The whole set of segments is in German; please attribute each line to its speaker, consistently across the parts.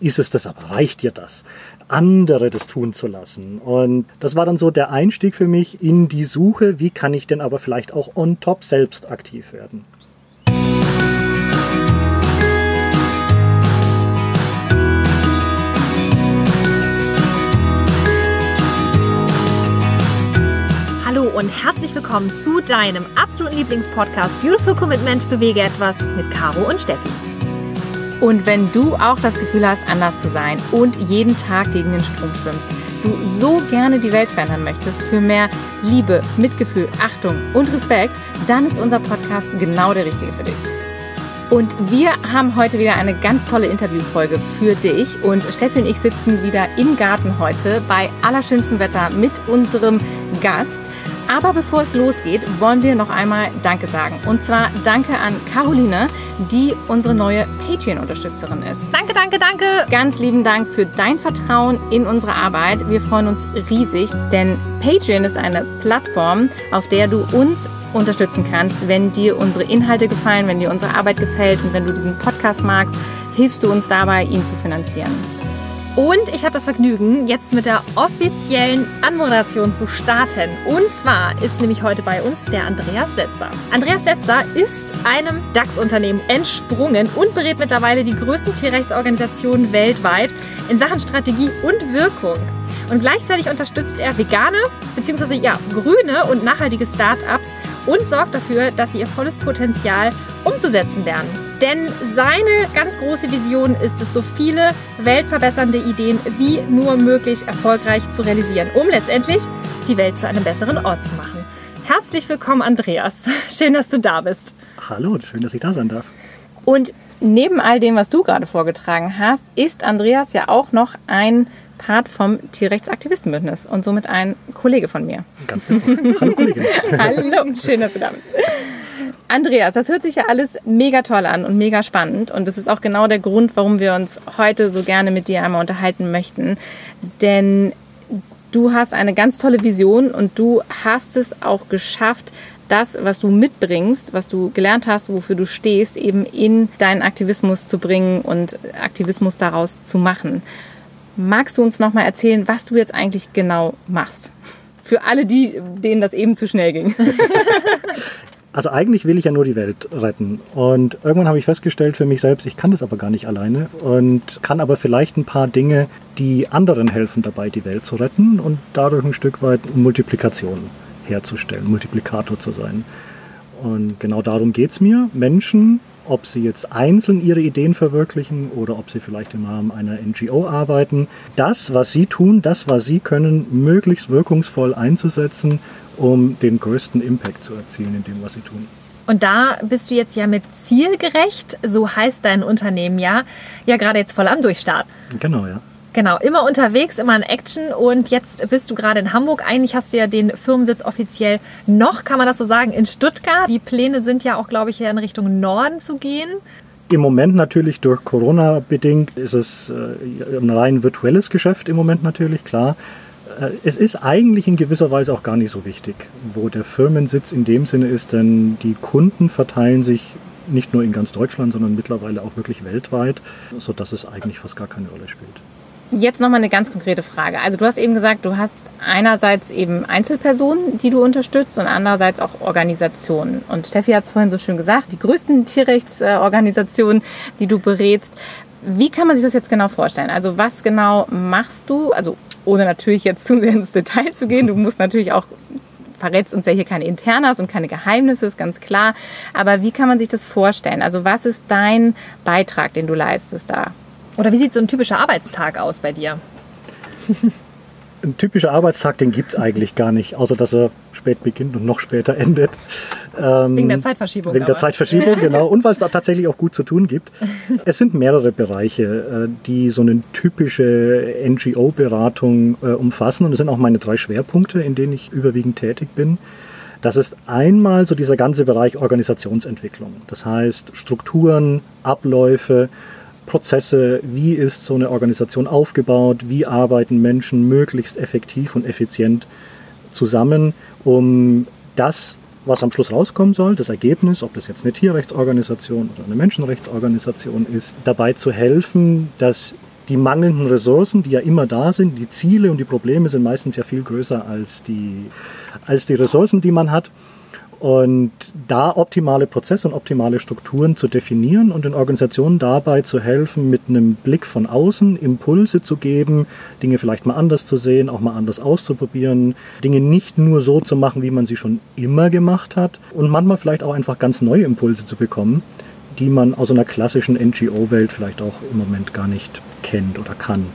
Speaker 1: ist es das aber? Reicht dir das? andere das tun zu lassen. Und das war dann so der Einstieg für mich in die Suche, wie kann ich denn aber vielleicht auch on top selbst aktiv werden.
Speaker 2: Hallo und herzlich willkommen zu deinem absoluten Lieblingspodcast Beautiful Commitment Bewege etwas mit Caro und Steffi.
Speaker 3: Und wenn du auch das Gefühl hast, anders zu sein und jeden Tag gegen den Strom schwimmst, du so gerne die Welt verändern möchtest für mehr Liebe, Mitgefühl, Achtung und Respekt, dann ist unser Podcast genau der richtige für dich. Und wir haben heute wieder eine ganz tolle Interviewfolge für dich. Und Steffi und ich sitzen wieder im Garten heute bei allerschönstem Wetter mit unserem Gast. Aber bevor es losgeht, wollen wir noch einmal Danke sagen. Und zwar Danke an Caroline, die unsere neue Patreon-Unterstützerin ist.
Speaker 2: Danke, danke, danke.
Speaker 3: Ganz lieben Dank für dein Vertrauen in unsere Arbeit. Wir freuen uns riesig, denn Patreon ist eine Plattform, auf der du uns unterstützen kannst, wenn dir unsere Inhalte gefallen, wenn dir unsere Arbeit gefällt und wenn du diesen Podcast magst, hilfst du uns dabei, ihn zu finanzieren.
Speaker 2: Und ich habe das Vergnügen, jetzt mit der offiziellen Anmoderation zu starten. Und zwar ist nämlich heute bei uns der Andreas Setzer. Andreas Setzer ist einem DAX-Unternehmen entsprungen und berät mittlerweile die größten Tierrechtsorganisationen weltweit in Sachen Strategie und Wirkung. Und gleichzeitig unterstützt er vegane bzw. Ja, grüne und nachhaltige Startups und sorgt dafür, dass sie ihr volles Potenzial umzusetzen lernen. Denn seine ganz große Vision ist es, so viele weltverbessernde Ideen wie nur möglich erfolgreich zu realisieren, um letztendlich die Welt zu einem besseren Ort zu machen. Herzlich willkommen, Andreas. Schön, dass du da bist.
Speaker 1: Hallo, schön, dass ich da sein darf.
Speaker 3: Und neben all dem, was du gerade vorgetragen hast, ist Andreas ja auch noch ein Part vom Tierrechtsaktivistenbündnis und somit ein Kollege von mir.
Speaker 1: Ganz genau. Hallo Kollegin.
Speaker 3: Hallo, schön, dass du da bist. Andreas, das hört sich ja alles mega toll an und mega spannend. Und das ist auch genau der Grund, warum wir uns heute so gerne mit dir einmal unterhalten möchten. Denn du hast eine ganz tolle Vision und du hast es auch geschafft, das, was du mitbringst, was du gelernt hast, wofür du stehst, eben in deinen Aktivismus zu bringen und Aktivismus daraus zu machen. Magst du uns noch mal erzählen, was du jetzt eigentlich genau machst? Für alle die, denen das eben zu schnell ging.
Speaker 1: Also eigentlich will ich ja nur die Welt retten. Und irgendwann habe ich festgestellt für mich selbst, ich kann das aber gar nicht alleine und kann aber vielleicht ein paar Dinge, die anderen helfen dabei, die Welt zu retten und dadurch ein Stück weit Multiplikation herzustellen, Multiplikator zu sein. Und genau darum geht es mir, Menschen, ob sie jetzt einzeln ihre Ideen verwirklichen oder ob sie vielleicht im Rahmen einer NGO arbeiten, das, was sie tun, das, was sie können, möglichst wirkungsvoll einzusetzen um den größten Impact zu erzielen in dem, was sie tun.
Speaker 2: Und da bist du jetzt ja mit zielgerecht, so heißt dein Unternehmen ja, ja gerade jetzt voll am Durchstart.
Speaker 1: Genau, ja.
Speaker 2: Genau, immer unterwegs, immer in Action und jetzt bist du gerade in Hamburg. Eigentlich hast du ja den Firmensitz offiziell noch, kann man das so sagen, in Stuttgart. Die Pläne sind ja auch, glaube ich, in Richtung Norden zu gehen.
Speaker 1: Im Moment natürlich durch Corona bedingt ist es äh, ein rein virtuelles Geschäft im Moment natürlich, klar. Äh, es ist eigentlich in gewisser Weise auch gar nicht so wichtig, wo der Firmensitz in dem Sinne ist, denn die Kunden verteilen sich nicht nur in ganz Deutschland, sondern mittlerweile auch wirklich weltweit, sodass es eigentlich fast gar keine Rolle spielt.
Speaker 3: Jetzt nochmal eine ganz konkrete Frage. Also du hast eben gesagt, du hast einerseits eben Einzelpersonen, die du unterstützt und andererseits auch Organisationen. Und Steffi hat es vorhin so schön gesagt, die größten Tierrechtsorganisationen, die du berätst. Wie kann man sich das jetzt genau vorstellen? Also was genau machst du? Also ohne natürlich jetzt zu sehr ins Detail zu gehen. Du musst natürlich auch verrätst uns ja hier keine Internas und keine Geheimnisse, ist ganz klar. Aber wie kann man sich das vorstellen? Also was ist dein Beitrag, den du leistest da?
Speaker 2: Oder wie sieht so ein typischer Arbeitstag aus bei dir?
Speaker 1: Ein typischer Arbeitstag, den gibt es eigentlich gar nicht, außer dass er spät beginnt und noch später endet.
Speaker 2: Ähm, wegen der Zeitverschiebung.
Speaker 1: Wegen aber. der Zeitverschiebung, genau. Und weil es da tatsächlich auch gut zu tun gibt. Es sind mehrere Bereiche, äh, die so eine typische NGO-Beratung äh, umfassen. Und das sind auch meine drei Schwerpunkte, in denen ich überwiegend tätig bin. Das ist einmal so dieser ganze Bereich Organisationsentwicklung. Das heißt Strukturen, Abläufe, Prozesse, wie ist so eine Organisation aufgebaut, wie arbeiten Menschen möglichst effektiv und effizient zusammen, um das, was am Schluss rauskommen soll, das Ergebnis, ob das jetzt eine Tierrechtsorganisation oder eine Menschenrechtsorganisation ist, dabei zu helfen, dass die mangelnden Ressourcen, die ja immer da sind, die Ziele und die Probleme sind meistens ja viel größer als die, als die Ressourcen, die man hat. Und da optimale Prozesse und optimale Strukturen zu definieren und den Organisationen dabei zu helfen, mit einem Blick von außen Impulse zu geben, Dinge vielleicht mal anders zu sehen, auch mal anders auszuprobieren, Dinge nicht nur so zu machen, wie man sie schon immer gemacht hat und manchmal vielleicht auch einfach ganz neue Impulse zu bekommen, die man aus einer klassischen NGO-Welt vielleicht auch im Moment gar nicht kennt oder kann.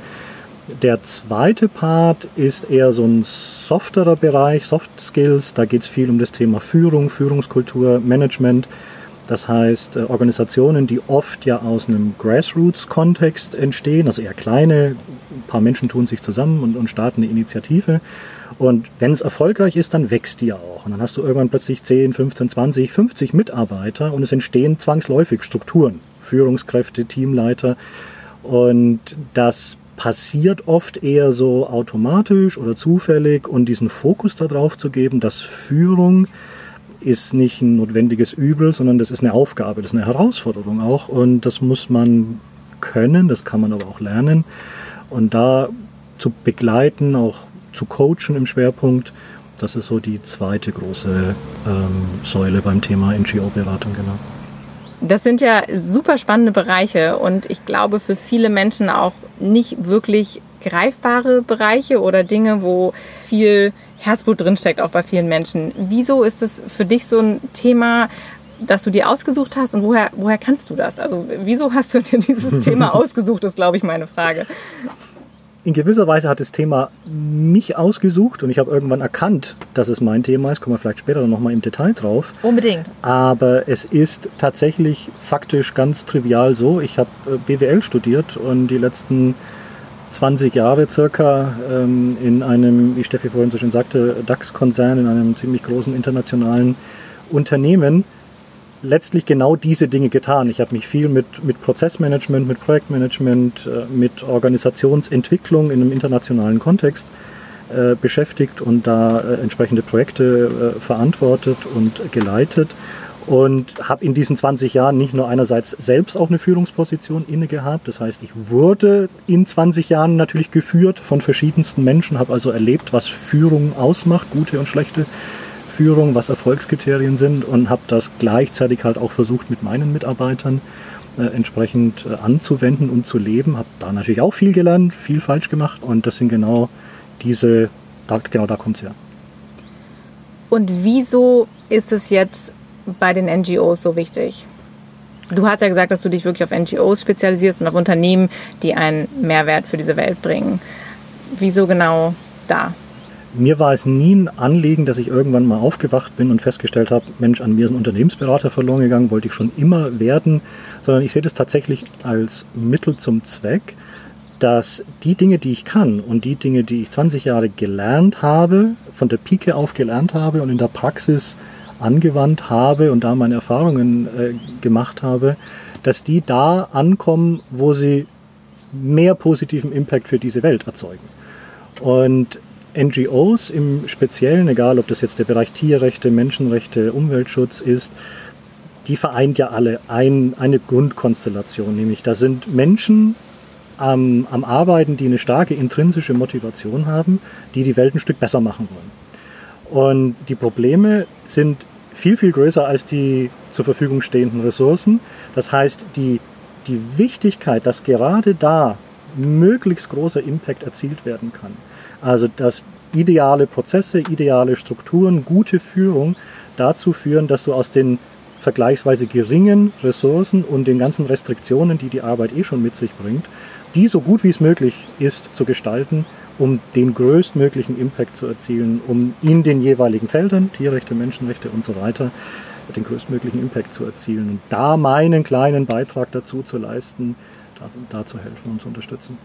Speaker 1: Der zweite Part ist eher so ein softerer Bereich, Soft Skills. Da geht es viel um das Thema Führung, Führungskultur, Management. Das heißt, äh, Organisationen, die oft ja aus einem Grassroots-Kontext entstehen, also eher kleine, ein paar Menschen tun sich zusammen und, und starten eine Initiative. Und wenn es erfolgreich ist, dann wächst die ja auch. Und dann hast du irgendwann plötzlich 10, 15, 20, 50 Mitarbeiter und es entstehen zwangsläufig Strukturen, Führungskräfte, Teamleiter. Und das passiert oft eher so automatisch oder zufällig und diesen Fokus darauf zu geben, dass Führung ist nicht ein notwendiges Übel, sondern das ist eine Aufgabe, das ist eine Herausforderung auch und das muss man können, das kann man aber auch lernen und da zu begleiten, auch zu coachen im Schwerpunkt, das ist so die zweite große ähm, Säule beim Thema NGO-Beratung, genau.
Speaker 3: Das sind ja super spannende Bereiche und ich glaube für viele Menschen auch nicht wirklich greifbare Bereiche oder Dinge, wo viel Herzblut drinsteckt, auch bei vielen Menschen. Wieso ist es für dich so ein Thema, das du dir ausgesucht hast und woher, woher kannst du das? Also wieso hast du dir dieses Thema ausgesucht, ist, glaube ich, meine Frage
Speaker 1: in gewisser Weise hat das Thema mich ausgesucht und ich habe irgendwann erkannt, dass es mein Thema ist. Kommen wir vielleicht später noch mal im Detail drauf.
Speaker 2: Unbedingt.
Speaker 1: Aber es ist tatsächlich faktisch ganz trivial so. Ich habe äh, BWL studiert und die letzten 20 Jahre circa ähm, in einem, wie Steffi vorhin so schön sagte, DAX-Konzern, in einem ziemlich großen internationalen Unternehmen letztlich genau diese Dinge getan. Ich habe mich viel mit, mit Prozessmanagement, mit Projektmanagement, äh, mit Organisationsentwicklung in einem internationalen Kontext äh, beschäftigt und da äh, entsprechende Projekte verantwortet und geleitet und habe in diesen 20 Jahren nicht nur einerseits selbst auch eine Führungsposition inne gehabt, das heißt, ich wurde in 20 Jahren natürlich geführt von verschiedensten Menschen, habe also erlebt, was Führung ausmacht, gute und schlechte Führung, was Erfolgskriterien sind und habe das gleichzeitig halt auch versucht mit meinen Mitarbeitern äh, entsprechend äh, anzuwenden und zu leben. Habe da natürlich auch viel gelernt, viel falsch gemacht und das sind genau diese, da, genau da kommt es her.
Speaker 3: Und wieso ist es jetzt bei den NGOs so wichtig? Du hast ja gesagt, dass du dich wirklich auf NGOs spezialisierst und auf Unternehmen, die einen Mehrwert für diese Welt bringen. Wieso genau da?
Speaker 1: Mir war es nie ein Anliegen, dass ich irgendwann mal aufgewacht bin und festgestellt habe, Mensch, an mir ist ein Unternehmensberater verloren gegangen, wollte ich schon immer werden, sondern ich sehe das tatsächlich als Mittel zum Zweck, dass die Dinge, die ich kann und die Dinge, die ich 20 Jahre gelernt habe, von der Pike auf gelernt habe und in der Praxis angewandt habe und da meine Erfahrungen äh, gemacht habe, dass die da ankommen, wo sie mehr positiven Impact für diese Welt erzeugen. Und NGOs im Speziellen, egal ob das jetzt der Bereich Tierrechte, Menschenrechte, Umweltschutz ist, die vereint ja alle ein, eine Grundkonstellation, nämlich da sind Menschen am, am Arbeiten, die eine starke intrinsische Motivation haben, die die Welt ein Stück besser machen wollen. Und die Probleme sind viel, viel größer als die zur Verfügung stehenden Ressourcen. Das heißt, die, die Wichtigkeit, dass gerade da möglichst großer Impact erzielt werden kann, also dass ideale Prozesse, ideale Strukturen, gute Führung dazu führen, dass du aus den vergleichsweise geringen Ressourcen und den ganzen Restriktionen, die die Arbeit eh schon mit sich bringt, die so gut wie es möglich ist zu gestalten, um den größtmöglichen Impact zu erzielen, um in den jeweiligen Feldern, Tierrechte, Menschenrechte und so weiter, den größtmöglichen Impact zu erzielen und da meinen kleinen Beitrag dazu zu leisten, da, da zu helfen und zu unterstützen.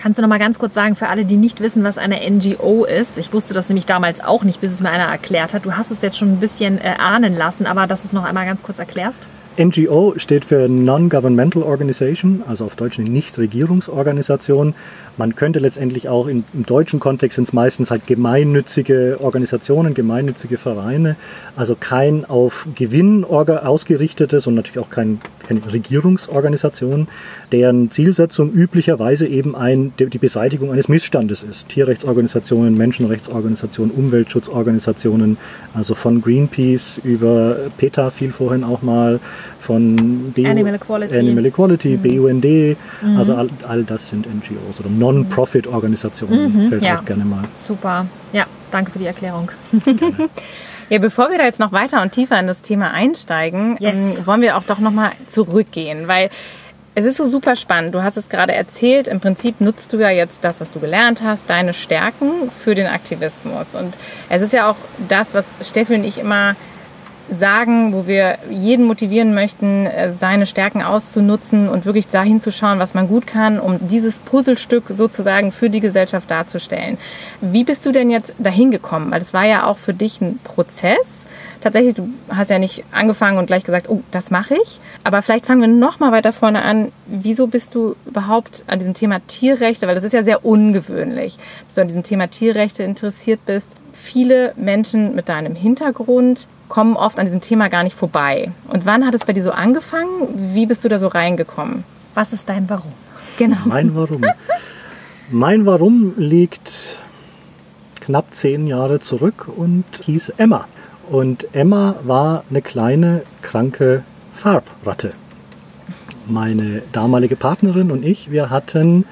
Speaker 2: Kannst du noch mal ganz kurz sagen, für alle, die nicht wissen, was eine NGO ist? Ich wusste das nämlich damals auch nicht, bis es mir einer erklärt hat. Du hast es jetzt schon ein bisschen äh, ahnen lassen, aber dass du es noch einmal ganz kurz erklärst.
Speaker 1: NGO steht für Non-Governmental Organization, also auf Deutsch eine Nichtregierungsorganisation. Man könnte letztendlich auch in, im deutschen Kontext sind es meistens halt gemeinnützige Organisationen, gemeinnützige Vereine, also kein auf Gewinn ausgerichtetes und natürlich auch kein, keine Regierungsorganisation, deren Zielsetzung üblicherweise eben ein, die Beseitigung eines Missstandes ist. Tierrechtsorganisationen, Menschenrechtsorganisationen, Umweltschutzorganisationen, also von Greenpeace über PETA fiel vorhin auch mal, von
Speaker 2: BU, Animal Equality,
Speaker 1: Animal Equality mhm. BUND, mhm. also all, all, das sind NGOs oder Non-Profit-Organisationen,
Speaker 2: mhm. fällt ja. auch gerne mal. Super, ja, danke für die Erklärung.
Speaker 3: Ja, bevor wir da jetzt noch weiter und tiefer in das Thema einsteigen, yes. ähm, wollen wir auch doch nochmal zurückgehen, weil es ist so super spannend. Du hast es gerade erzählt. Im Prinzip nutzt du ja jetzt das, was du gelernt hast, deine Stärken für den Aktivismus. Und es ist ja auch das, was Steffi und ich immer sagen, wo wir jeden motivieren möchten, äh, seine Stärken auszunutzen und wirklich dahin zu schauen, was man gut kann, um dieses Puzzlestück sozusagen für die Gesellschaft darzustellen. Wie bist du denn jetzt dahin gekommen? Weil es war ja auch für dich ein Prozess. Tatsächlich, du hast ja nicht angefangen und gleich gesagt, oh, das mache ich. Aber vielleicht fangen wir noch mal weiter vorne an. Wieso bist du überhaupt an diesem Thema Tierrechte, weil das ist ja sehr ungewöhnlich, dass du an diesem Thema Tierrechte interessiert bist. Viele Menschen mit deinem Hintergrund kommen oft an diesem Thema gar nicht vorbei. Und wann hat es bei dir so angefangen? Wie bist du da so reingekommen?
Speaker 2: Was ist dein Warum?
Speaker 1: Genau. Mein Warum. mein Warum liegt knapp zehn Jahre zurück und hieß Emma. Und Emma war eine kleine, kranke Farbratte. Meine damalige Partnerin und ich, wir hatten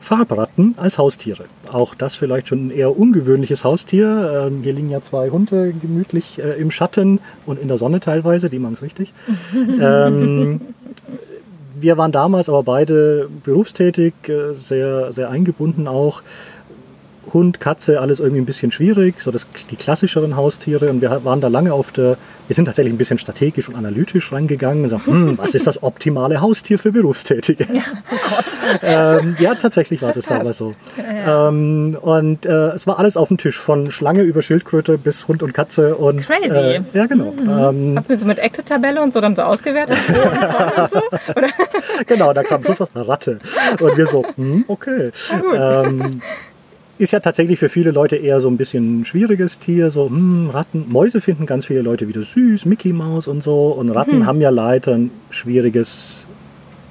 Speaker 1: Farbratten als Haustiere. Auch das vielleicht schon ein eher ungewöhnliches Haustier. Ähm, hier liegen ja zwei Hunde gemütlich äh, im Schatten und in der Sonne teilweise, die machen es richtig. ähm, wir waren damals aber beide berufstätig, äh, sehr, sehr eingebunden auch. Hund, Katze, alles irgendwie ein bisschen schwierig, so das, die klassischeren Haustiere. Und wir waren da lange auf der, wir sind tatsächlich ein bisschen strategisch und analytisch rangegangen und sagen, hm, was ist das optimale Haustier für Berufstätige? Ja, oh Gott. ähm, ja, tatsächlich war das, das damals so. Ja. Ähm, und äh, es war alles auf dem Tisch, von Schlange über Schildkröte bis Hund und Katze. Und,
Speaker 2: Crazy. Äh,
Speaker 1: ja, genau.
Speaker 3: Mhm. Ähm, Habt ihr so mit Excel-Tabelle und so dann so ausgewertet?
Speaker 1: so, genau, da kam Schluss Ratte. Und wir so, hm, okay. Ähm, ist ja tatsächlich für viele Leute eher so ein bisschen ein schwieriges Tier. So, hm, Ratten, Mäuse finden ganz viele Leute wieder süß, Mickey Maus und so. Und Ratten mhm. haben ja leider ein schwieriges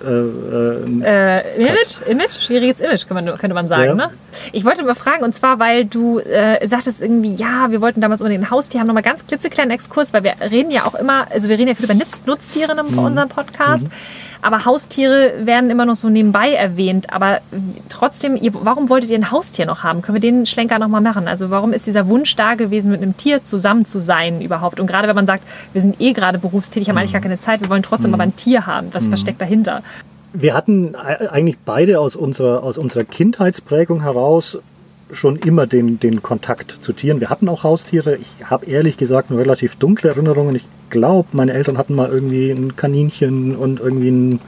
Speaker 2: äh, äh, äh, Image, Image, schwieriges Image man, könnte man sagen. Ja. Ne? Ich wollte mal fragen, und zwar, weil du äh, sagtest irgendwie, ja, wir wollten damals unbedingt ein Haustier haben, nochmal ganz klitzekleinen Exkurs, weil wir reden ja auch immer, also wir reden ja viel über Nutztiere in mhm. unserem Podcast. Mhm. Aber Haustiere werden immer noch so nebenbei erwähnt. Aber trotzdem, warum wolltet ihr ein Haustier noch haben? Können wir den Schlenker nochmal machen? Also warum ist dieser Wunsch da gewesen, mit einem Tier zusammen zu sein überhaupt? Und gerade wenn man sagt, wir sind eh gerade berufstätig, haben eigentlich gar keine Zeit, wir wollen trotzdem mhm. aber ein Tier haben. Was mhm. versteckt dahinter?
Speaker 1: Wir hatten eigentlich beide aus unserer, aus unserer Kindheitsprägung heraus schon immer den, den Kontakt zu Tieren. Wir hatten auch Haustiere. Ich habe ehrlich gesagt nur relativ dunkle Erinnerungen. Ich glaube, meine Eltern hatten mal irgendwie ein Kaninchen und irgendwie ein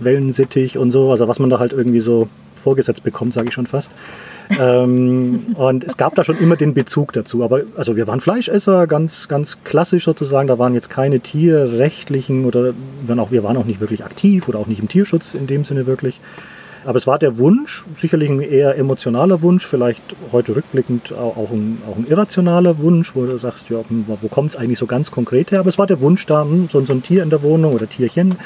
Speaker 1: Wellensittich und so. Also was man da halt irgendwie so vorgesetzt bekommt, sage ich schon fast. ähm, und es gab da schon immer den Bezug dazu. Aber also wir waren Fleischesser, ganz, ganz klassisch sozusagen. Da waren jetzt keine tierrechtlichen oder auch, wir waren auch nicht wirklich aktiv oder auch nicht im Tierschutz in dem Sinne wirklich. Aber es war der Wunsch, sicherlich ein eher emotionaler Wunsch, vielleicht heute rückblickend auch ein, auch ein irrationaler Wunsch, wo du sagst, ja, hm, wo kommt es eigentlich so ganz konkret her? Aber es war der Wunsch da, hm, so, so ein Tier in der Wohnung oder Tierchen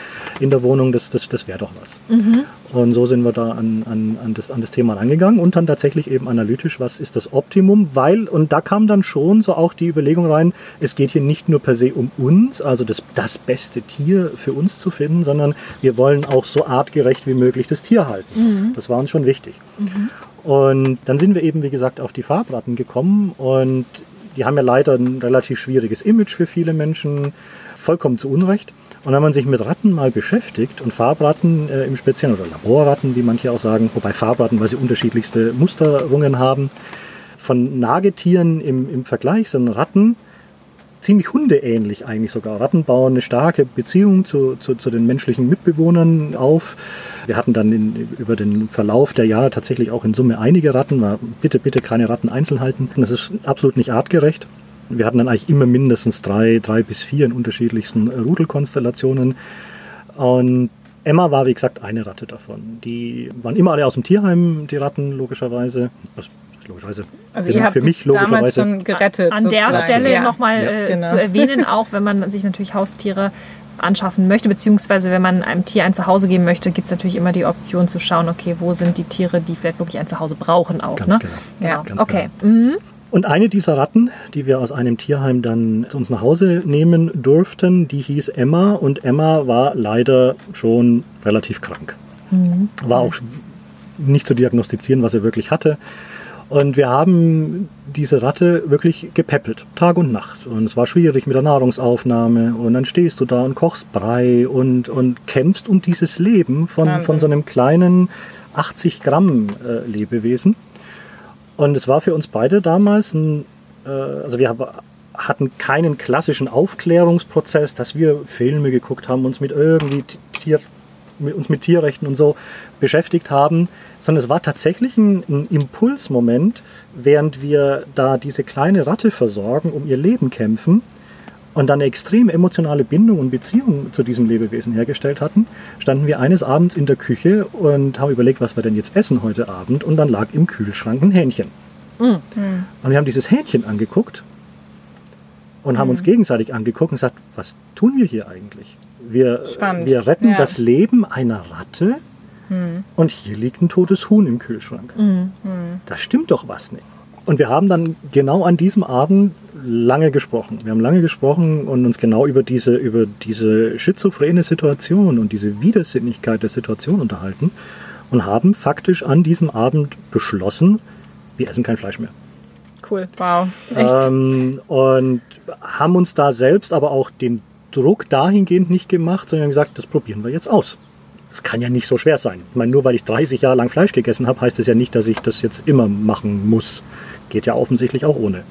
Speaker 1: in der Wohnung, das, das, das wäre doch was. Mhm. Und so sind wir da an, an, an, das, an das Thema rangegangen und dann tatsächlich eben analytisch, was ist das Optimum, weil, und da kam dann schon so auch die Überlegung rein, es geht hier nicht nur per se um uns, also das, das beste Tier für uns zu finden, sondern wir wollen auch so artgerecht wie möglich das Tier halten. Mhm. Das war uns schon wichtig. Mhm. Und dann sind wir eben, wie gesagt, auf die Farbratten gekommen und die haben ja leider ein relativ schwieriges Image für viele Menschen, vollkommen zu Unrecht. Und wenn man sich mit Ratten mal beschäftigt und Farbratten äh, im Speziellen oder Laborratten, wie manche auch sagen, wobei Farbratten, weil sie unterschiedlichste Musterungen haben, von Nagetieren im, im Vergleich sind Ratten ziemlich hundeähnlich eigentlich sogar. Ratten bauen eine starke Beziehung zu, zu, zu den menschlichen Mitbewohnern auf. Wir hatten dann in, über den Verlauf der Jahre tatsächlich auch in Summe einige Ratten. Bitte, bitte keine Ratten einzeln halten. Das ist absolut nicht artgerecht. Wir hatten dann eigentlich immer mindestens drei, drei bis vier in unterschiedlichsten Rudelkonstellationen. Und Emma war, wie gesagt, eine Ratte davon. Die waren immer alle aus dem Tierheim, die Ratten, logischerweise. Also, logischerweise.
Speaker 3: Also ihr habt für mich logischerweise schon gerettet.
Speaker 2: An der Stelle ja. nochmal ja. äh, genau. zu erwähnen, auch wenn man sich natürlich Haustiere anschaffen möchte, beziehungsweise wenn man einem Tier ein Zuhause geben möchte, gibt es natürlich immer die Option zu schauen, okay, wo sind die Tiere, die vielleicht wirklich ein Zuhause brauchen auch.
Speaker 1: Ganz
Speaker 2: ne?
Speaker 1: genau.
Speaker 2: Ja,
Speaker 1: Ganz
Speaker 2: okay.
Speaker 1: Genau. Mhm. Und eine dieser Ratten, die wir aus einem Tierheim dann zu uns nach Hause nehmen durften, die hieß Emma und Emma war leider schon relativ krank. Mhm. War auch nicht zu diagnostizieren, was er wirklich hatte. Und wir haben diese Ratte wirklich gepäppelt, Tag und Nacht. Und es war schwierig mit der Nahrungsaufnahme. Und dann stehst du da und kochst Brei und, und kämpfst um dieses Leben von, von so einem kleinen 80 Gramm äh, Lebewesen. Und es war für uns beide damals ein, äh, also wir hatten keinen klassischen Aufklärungsprozess, dass wir Filme geguckt haben, uns mit irgendwie Tier, mit, uns mit Tierrechten und so beschäftigt haben, sondern es war tatsächlich ein, ein, Impulsmoment, während wir da diese kleine Ratte versorgen, um ihr Leben kämpfen und dann eine extrem emotionale Bindung und Beziehung zu diesem Lebewesen hergestellt hatten, standen wir eines Abends in der Küche und haben überlegt, was wir denn jetzt essen heute Abend und dann lag im Kühlschrank ein Hähnchen. Mhm. Und wir haben dieses Hähnchen angeguckt und haben uns mhm. gegenseitig angeguckt und gesagt, was tun wir hier eigentlich? Wir, wir retten ja. das Leben einer Ratte mhm. und hier liegt ein totes Huhn im Kühlschrank. Mhm. Da stimmt doch was nicht. Und wir haben dann genau an diesem Abend lange gesprochen. Wir haben lange gesprochen und uns genau über diese, über diese schizophrene Situation und diese Widersinnigkeit der Situation unterhalten und haben faktisch an diesem Abend beschlossen, wir essen kein Fleisch mehr.
Speaker 2: Cool,
Speaker 3: wow, echt.
Speaker 1: Ähm, und haben uns da selbst aber auch den Druck dahingehend nicht gemacht, sondern gesagt, das probieren wir jetzt aus. Das kann ja nicht so schwer sein. Ich meine, nur weil ich 30 Jahre lang Fleisch gegessen habe, heißt das ja nicht, dass ich das jetzt immer machen muss. Geht ja offensichtlich auch ohne.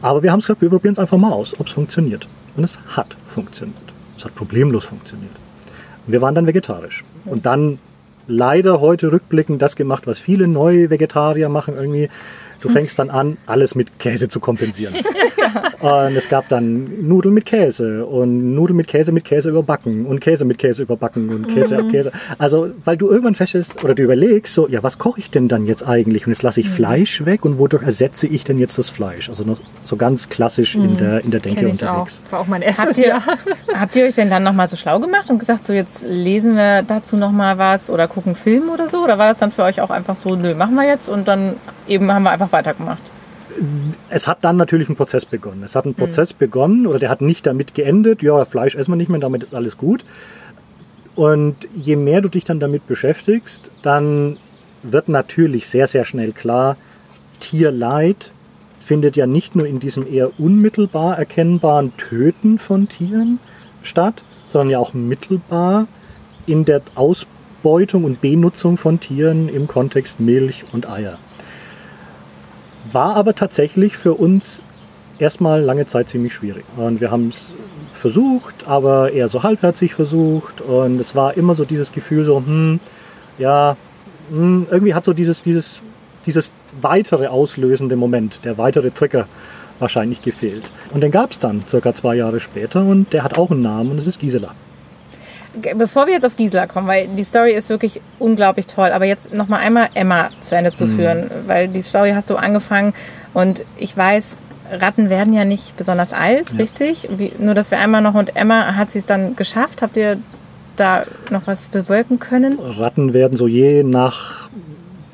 Speaker 1: Aber wir haben es gesagt, wir probieren es einfach mal aus, ob es funktioniert. Und es hat funktioniert. Es hat problemlos funktioniert. Wir waren dann vegetarisch. Und dann leider heute rückblickend das gemacht, was viele neue Vegetarier machen, irgendwie Du fängst dann an, alles mit Käse zu kompensieren. und es gab dann Nudeln mit Käse und Nudeln mit Käse mit Käse überbacken und Käse mit Käse überbacken und Käse mhm. Käse. Also, weil du irgendwann feststellst oder du überlegst, so, ja, was koche ich denn dann jetzt eigentlich? Und jetzt lasse ich mhm. Fleisch weg und wodurch ersetze ich denn jetzt das Fleisch? Also noch so ganz klassisch mhm. in, der, in der Denke
Speaker 2: Kenn
Speaker 1: unterwegs.
Speaker 2: Auch. War auch mein erstes
Speaker 3: habt ihr, habt ihr euch denn dann nochmal so schlau gemacht und gesagt, so jetzt lesen wir dazu nochmal was oder gucken Film oder so? Oder war das dann für euch auch einfach so, nö, machen wir jetzt und dann eben haben wir einfach weitergemacht.
Speaker 1: Es hat dann natürlich ein Prozess begonnen. Es hat ein Prozess mhm. begonnen oder der hat nicht damit geendet, ja, Fleisch essen wir nicht mehr, damit ist alles gut. Und je mehr du dich dann damit beschäftigst, dann wird natürlich sehr, sehr schnell klar, Tierleid findet ja nicht nur in diesem eher unmittelbar erkennbaren Töten von Tieren statt, sondern ja auch mittelbar in der Ausbeutung und Benutzung von Tieren im Kontext Milch und Eier. War aber tatsächlich für uns erstmal lange Zeit ziemlich schwierig. Und wir haben es versucht, aber eher so halbherzig versucht. Und es war immer so dieses Gefühl, so, hm, ja, hm, irgendwie hat so dieses, dieses, dieses weitere auslösende Moment, der weitere Trigger wahrscheinlich gefehlt. Und den gab es dann circa zwei Jahre später und der hat auch einen Namen und es ist Gisela.
Speaker 3: Bevor wir jetzt auf Gisela kommen, weil die Story ist wirklich unglaublich toll, aber jetzt noch mal einmal Emma zu Ende zu mhm. führen, weil die Story hast du angefangen und ich weiß, Ratten werden ja nicht besonders alt, ja. richtig? Wie, nur, dass wir einmal noch und Emma hat sie es dann geschafft. Habt ihr da noch was bewirken können?
Speaker 1: Ratten werden so je nach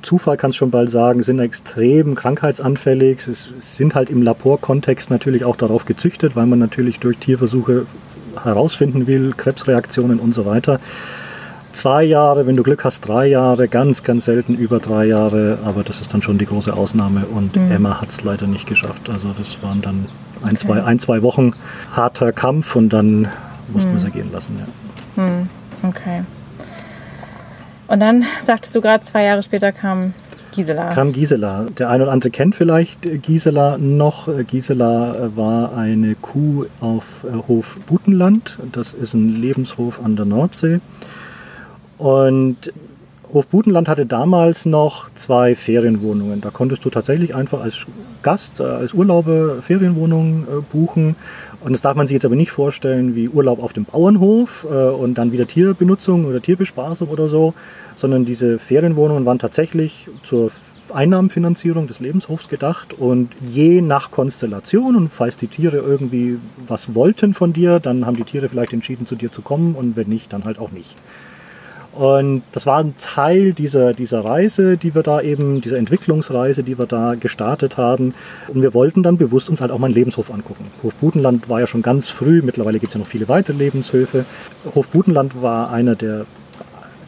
Speaker 1: Zufall, kannst du schon bald sagen, sind extrem krankheitsanfällig. Es sind halt im Laborkontext natürlich auch darauf gezüchtet, weil man natürlich durch Tierversuche herausfinden will, Krebsreaktionen und so weiter. Zwei Jahre, wenn du Glück hast, drei Jahre, ganz, ganz selten über drei Jahre, aber das ist dann schon die große Ausnahme und mhm. Emma hat es leider nicht geschafft. Also das waren dann ein, okay. zwei, ein, zwei Wochen harter Kampf und dann mussten mhm. wir sie gehen lassen.
Speaker 3: Ja. Mhm. Okay. Und dann sagtest du gerade, zwei Jahre später kam Gisela.
Speaker 1: Kam Gisela. Der eine oder andere kennt vielleicht Gisela noch. Gisela war eine Kuh auf äh, Hof Butenland. Das ist ein Lebenshof an der Nordsee. Und Hofbutenland hatte damals noch zwei Ferienwohnungen. Da konntest du tatsächlich einfach als Gast, äh, als Urlauber Ferienwohnungen äh, buchen. Und das darf man sich jetzt aber nicht vorstellen wie Urlaub auf dem Bauernhof äh, und dann wieder Tierbenutzung oder Tierbespaßung oder so, sondern diese Ferienwohnungen waren tatsächlich zur Einnahmenfinanzierung des Lebenshofs gedacht und je nach Konstellation und falls die Tiere irgendwie was wollten von dir, dann haben die Tiere vielleicht entschieden, zu dir zu kommen und wenn nicht, dann halt auch nicht. Und das war ein Teil dieser, dieser Reise, die wir da eben, dieser Entwicklungsreise, die wir da gestartet haben. Und wir wollten dann bewusst uns halt auch mal einen Lebenshof angucken. Hof Butenland war ja schon ganz früh, mittlerweile gibt es ja noch viele weitere Lebenshöfe. Hof Butenland war einer der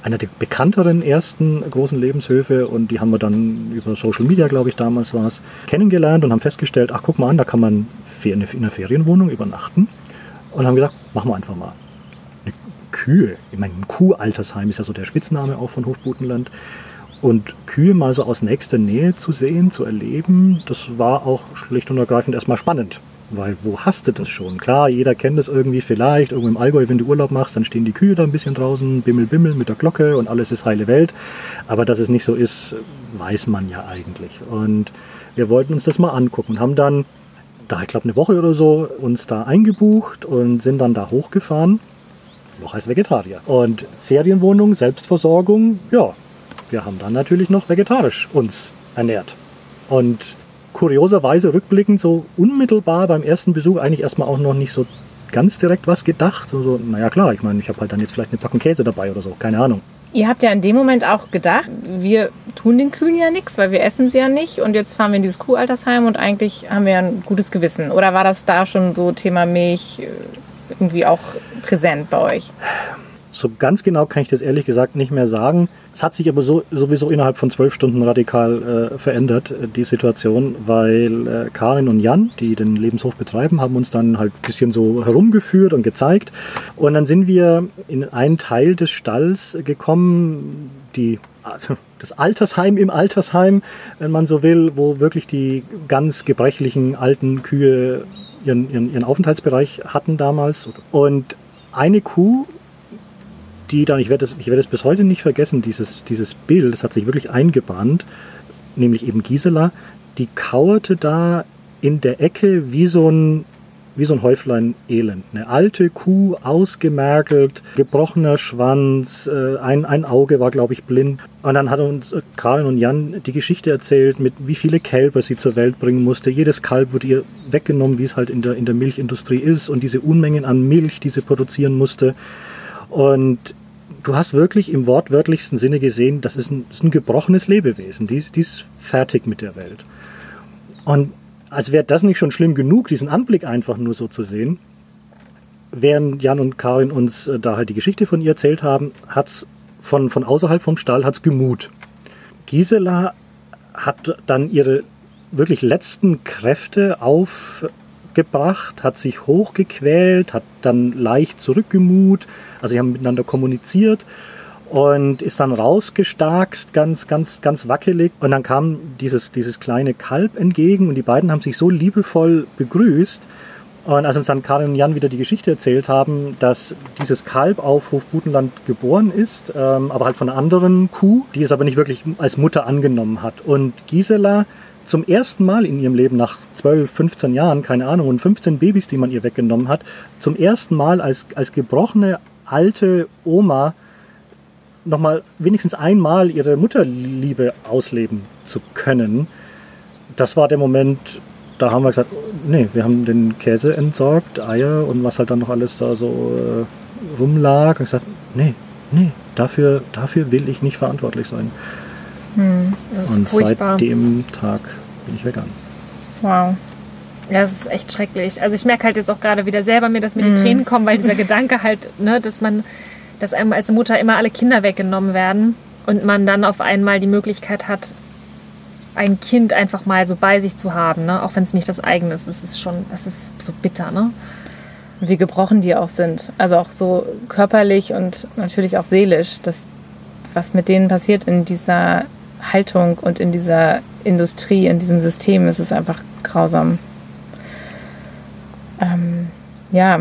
Speaker 1: einer der bekannteren ersten großen Lebenshöfe und die haben wir dann über Social Media, glaube ich, damals war es, kennengelernt und haben festgestellt, ach guck mal an, da kann man in einer Ferienwohnung übernachten und haben gesagt, machen wir einfach mal. Kühe. Ich meine, Kuhaltersheim ist ja so der Spitzname auch von Hofbutenland. Und Kühe mal so aus nächster Nähe zu sehen, zu erleben, das war auch schlicht und ergreifend erstmal spannend. Weil wo hast du das schon? Klar, jeder kennt das irgendwie vielleicht. Irgendwo im Allgäu, wenn du Urlaub machst, dann stehen die Kühe da ein bisschen draußen, bimmel, bimmel mit der Glocke und alles ist heile Welt. Aber dass es nicht so ist, weiß man ja eigentlich. Und wir wollten uns das mal angucken und haben dann, da ich glaube eine Woche oder so, uns da eingebucht und sind dann da hochgefahren noch als Vegetarier. Und Ferienwohnung, Selbstversorgung, ja, wir haben dann natürlich noch vegetarisch uns ernährt. Und kurioserweise rückblickend so unmittelbar beim ersten Besuch eigentlich erstmal auch noch nicht so ganz direkt was gedacht. Also, naja klar, ich meine, ich habe halt dann jetzt vielleicht eine Packung Käse dabei oder so, keine Ahnung.
Speaker 3: Ihr habt ja in dem Moment auch gedacht, wir tun den Kühen ja nichts, weil wir essen sie ja nicht und jetzt fahren wir in dieses Kuhaltersheim und eigentlich haben wir ein gutes Gewissen. Oder war das da schon so Thema Milch, irgendwie auch präsent bei euch?
Speaker 1: So ganz genau kann ich das ehrlich gesagt nicht mehr sagen. Es hat sich aber so, sowieso innerhalb von zwölf Stunden radikal äh, verändert, äh, die Situation, weil äh, Karin und Jan, die den Lebenshof betreiben, haben uns dann halt ein bisschen so herumgeführt und gezeigt. Und dann sind wir in einen Teil des Stalls gekommen, die das Altersheim im Altersheim, wenn man so will, wo wirklich die ganz gebrechlichen alten Kühe ihren, ihren, ihren Aufenthaltsbereich hatten damals. Und eine Kuh, die dann, ich werde es werd bis heute nicht vergessen, dieses, dieses Bild, das hat sich wirklich eingebrannt, nämlich eben Gisela, die kauerte da in der Ecke wie so ein wie so ein Häuflein Elend. Eine alte Kuh, ausgemergelt, gebrochener Schwanz, äh, ein, ein Auge war, glaube ich, blind. Und dann hat uns äh, Karin und Jan die Geschichte erzählt, mit wie viele Kälber sie zur Welt bringen musste. Jedes Kalb wurde ihr weggenommen, wie es halt in der, in der Milchindustrie ist. Und diese Unmengen an Milch, die sie produzieren musste. Und du hast wirklich im wortwörtlichsten Sinne gesehen, das ist ein, das ist ein gebrochenes Lebewesen. Die, die ist fertig mit der Welt. Und als wäre das nicht schon schlimm genug, diesen Anblick einfach nur so zu sehen, während Jan und Karin uns äh, da halt die Geschichte von ihr erzählt haben, hat es von, von außerhalb vom Stall hat's gemut. Gisela hat dann ihre wirklich letzten Kräfte aufgebracht, hat sich hochgequält, hat dann leicht zurückgemut, also sie haben miteinander kommuniziert und ist dann rausgestarkst, ganz, ganz, ganz wackelig. Und dann kam dieses, dieses kleine Kalb entgegen und die beiden haben sich so liebevoll begrüßt. Und als uns dann Karin und Jan wieder die Geschichte erzählt haben, dass dieses Kalb auf Hofbutenland geboren ist, ähm, aber halt von einer anderen Kuh, die es aber nicht wirklich als Mutter angenommen hat. Und Gisela zum ersten Mal in ihrem Leben nach 12, 15 Jahren, keine Ahnung, und 15 Babys, die man ihr weggenommen hat, zum ersten Mal als, als gebrochene alte Oma nochmal wenigstens einmal ihre Mutterliebe ausleben zu können, das war der Moment, da haben wir gesagt, nee, wir haben den Käse entsorgt, Eier und was halt dann noch alles da so äh, rumlag. Und gesagt, nee, nee, dafür, dafür will ich nicht verantwortlich sein.
Speaker 2: Hm,
Speaker 1: und furchtbar. seit dem Tag bin ich vegan.
Speaker 2: Wow. Ja, das ist echt schrecklich. Also ich merke halt jetzt auch gerade wieder selber mir, dass mir die hm. Tränen kommen, weil dieser Gedanke halt, ne, dass man dass einem als Mutter immer alle Kinder weggenommen werden und man dann auf einmal die Möglichkeit hat, ein Kind einfach mal so bei sich zu haben, ne? auch wenn es nicht das eigene ist. Es ist schon, es ist so bitter, ne?
Speaker 3: Wie gebrochen die auch sind. Also auch so körperlich und natürlich auch seelisch. Das, was mit denen passiert in dieser Haltung und in dieser Industrie, in diesem System, ist es einfach grausam. Ähm, ja,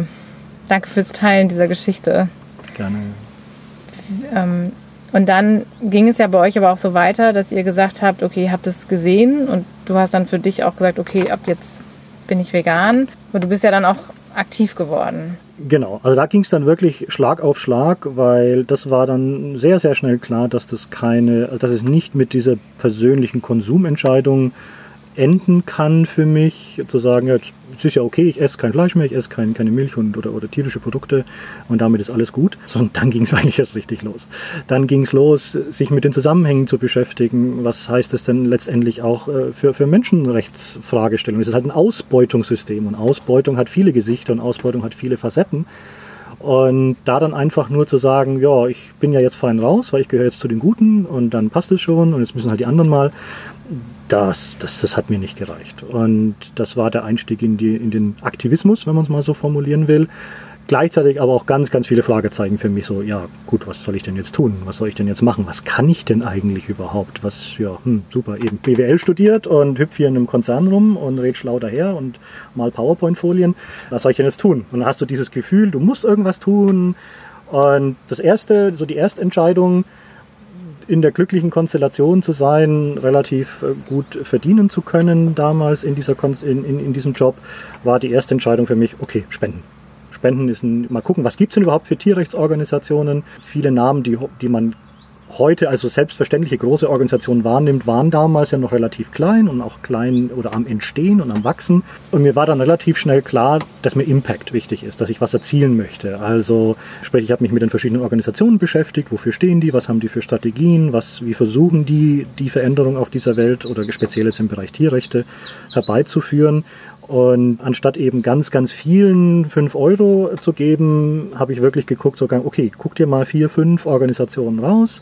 Speaker 3: danke fürs Teilen dieser Geschichte.
Speaker 1: Gerne.
Speaker 3: Ähm, Und dann ging es ja bei euch aber auch so weiter, dass ihr gesagt habt, okay, ihr habt es gesehen und du hast dann für dich auch gesagt, okay, ab jetzt bin ich vegan. Und du bist ja dann auch aktiv geworden.
Speaker 1: Genau, also da ging es dann wirklich Schlag auf Schlag, weil das war dann sehr, sehr schnell klar, dass das keine, also dass es nicht mit dieser persönlichen Konsumentscheidung enden kann für mich, zu sagen, ja, es ist ja okay, ich esse kein Fleisch mehr, ich esse kein, keine Milch und, oder, oder tierische Produkte und damit ist alles gut. Sondern dann ging es eigentlich erst richtig los. Dann ging es los, sich mit den Zusammenhängen zu beschäftigen. Was heißt das denn letztendlich auch äh, für, für Menschenrechtsfragestellungen? Es ist halt ein Ausbeutungssystem und Ausbeutung hat viele Gesichter und Ausbeutung hat viele Facetten. Und da dann einfach nur zu sagen, ja, ich bin ja jetzt fein raus, weil ich gehöre jetzt zu den Guten und dann passt es schon und jetzt müssen halt die anderen mal das, das, das hat mir nicht gereicht. Und das war der Einstieg in, die, in den Aktivismus, wenn man es mal so formulieren will. Gleichzeitig aber auch ganz, ganz viele Fragezeichen für mich so, ja gut, was soll ich denn jetzt tun? Was soll ich denn jetzt machen? Was kann ich denn eigentlich überhaupt? Was, ja, hm, super, eben BWL studiert und hüpf hier in einem Konzern rum und red schlau daher und mal PowerPoint-Folien. Was soll ich denn jetzt tun? Und dann hast du dieses Gefühl, du musst irgendwas tun. Und das erste, so die Erstentscheidung, in der glücklichen Konstellation zu sein, relativ äh, gut verdienen zu können damals in, dieser Kon in, in, in diesem Job, war die erste Entscheidung für mich, okay, Spenden. Spenden ist ein, mal gucken, was gibt es denn überhaupt für Tierrechtsorganisationen? Viele Namen, die, die man heute also selbstverständliche große Organisationen wahrnimmt, waren damals ja noch relativ klein und auch klein oder am Entstehen und am Wachsen. Und mir war dann relativ schnell klar, dass mir Impact wichtig ist, dass ich was erzielen möchte. Also sprich, ich habe mich mit den verschiedenen Organisationen beschäftigt, wofür stehen die, was haben die für Strategien, was, wie versuchen die, die Veränderung auf dieser Welt oder speziell jetzt im Bereich Tierrechte herbeizuführen. Und anstatt eben ganz, ganz vielen 5 Euro zu geben, habe ich wirklich geguckt, sogar, okay, guck dir mal vier, fünf Organisationen raus,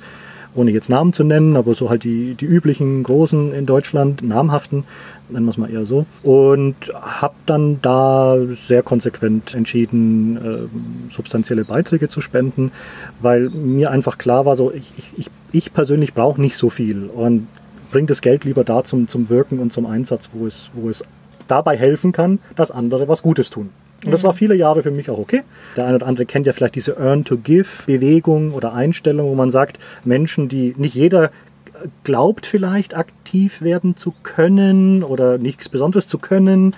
Speaker 1: ohne jetzt Namen zu nennen, aber so halt die, die üblichen großen in Deutschland, namhaften, nennen wir es mal eher so. Und habe dann da sehr konsequent entschieden, äh, substanzielle Beiträge zu spenden, weil mir einfach klar war, so ich, ich, ich persönlich brauche nicht so viel und bringe das Geld lieber da zum, zum Wirken und zum Einsatz, wo es, wo es dabei helfen kann, dass andere was Gutes tun. Und das war viele Jahre für mich auch okay. Der eine oder andere kennt ja vielleicht diese Earn-to-Give-Bewegung oder Einstellung, wo man sagt, Menschen, die nicht jeder glaubt vielleicht aktiv werden zu können oder nichts Besonderes zu können,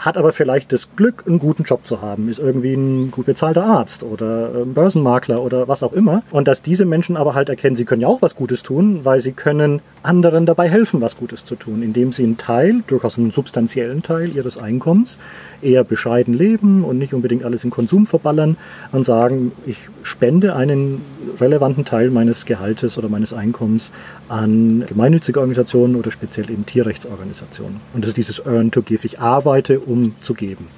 Speaker 1: hat aber vielleicht das Glück, einen guten Job zu haben, ist irgendwie ein gut bezahlter Arzt oder ein Börsenmakler oder was auch immer. Und dass diese Menschen aber halt erkennen, sie können ja auch was Gutes tun, weil sie können anderen dabei helfen, was Gutes zu tun, indem sie einen Teil, durchaus einen substanziellen Teil ihres Einkommens, eher bescheiden leben und nicht unbedingt alles in Konsum verballern und sagen, ich spende einen relevanten Teil meines Gehaltes oder meines Einkommens an gemeinnützige Organisationen oder speziell eben Tierrechtsorganisationen. Und das ist dieses Earn to Give. Ich arbeite, um zu geben,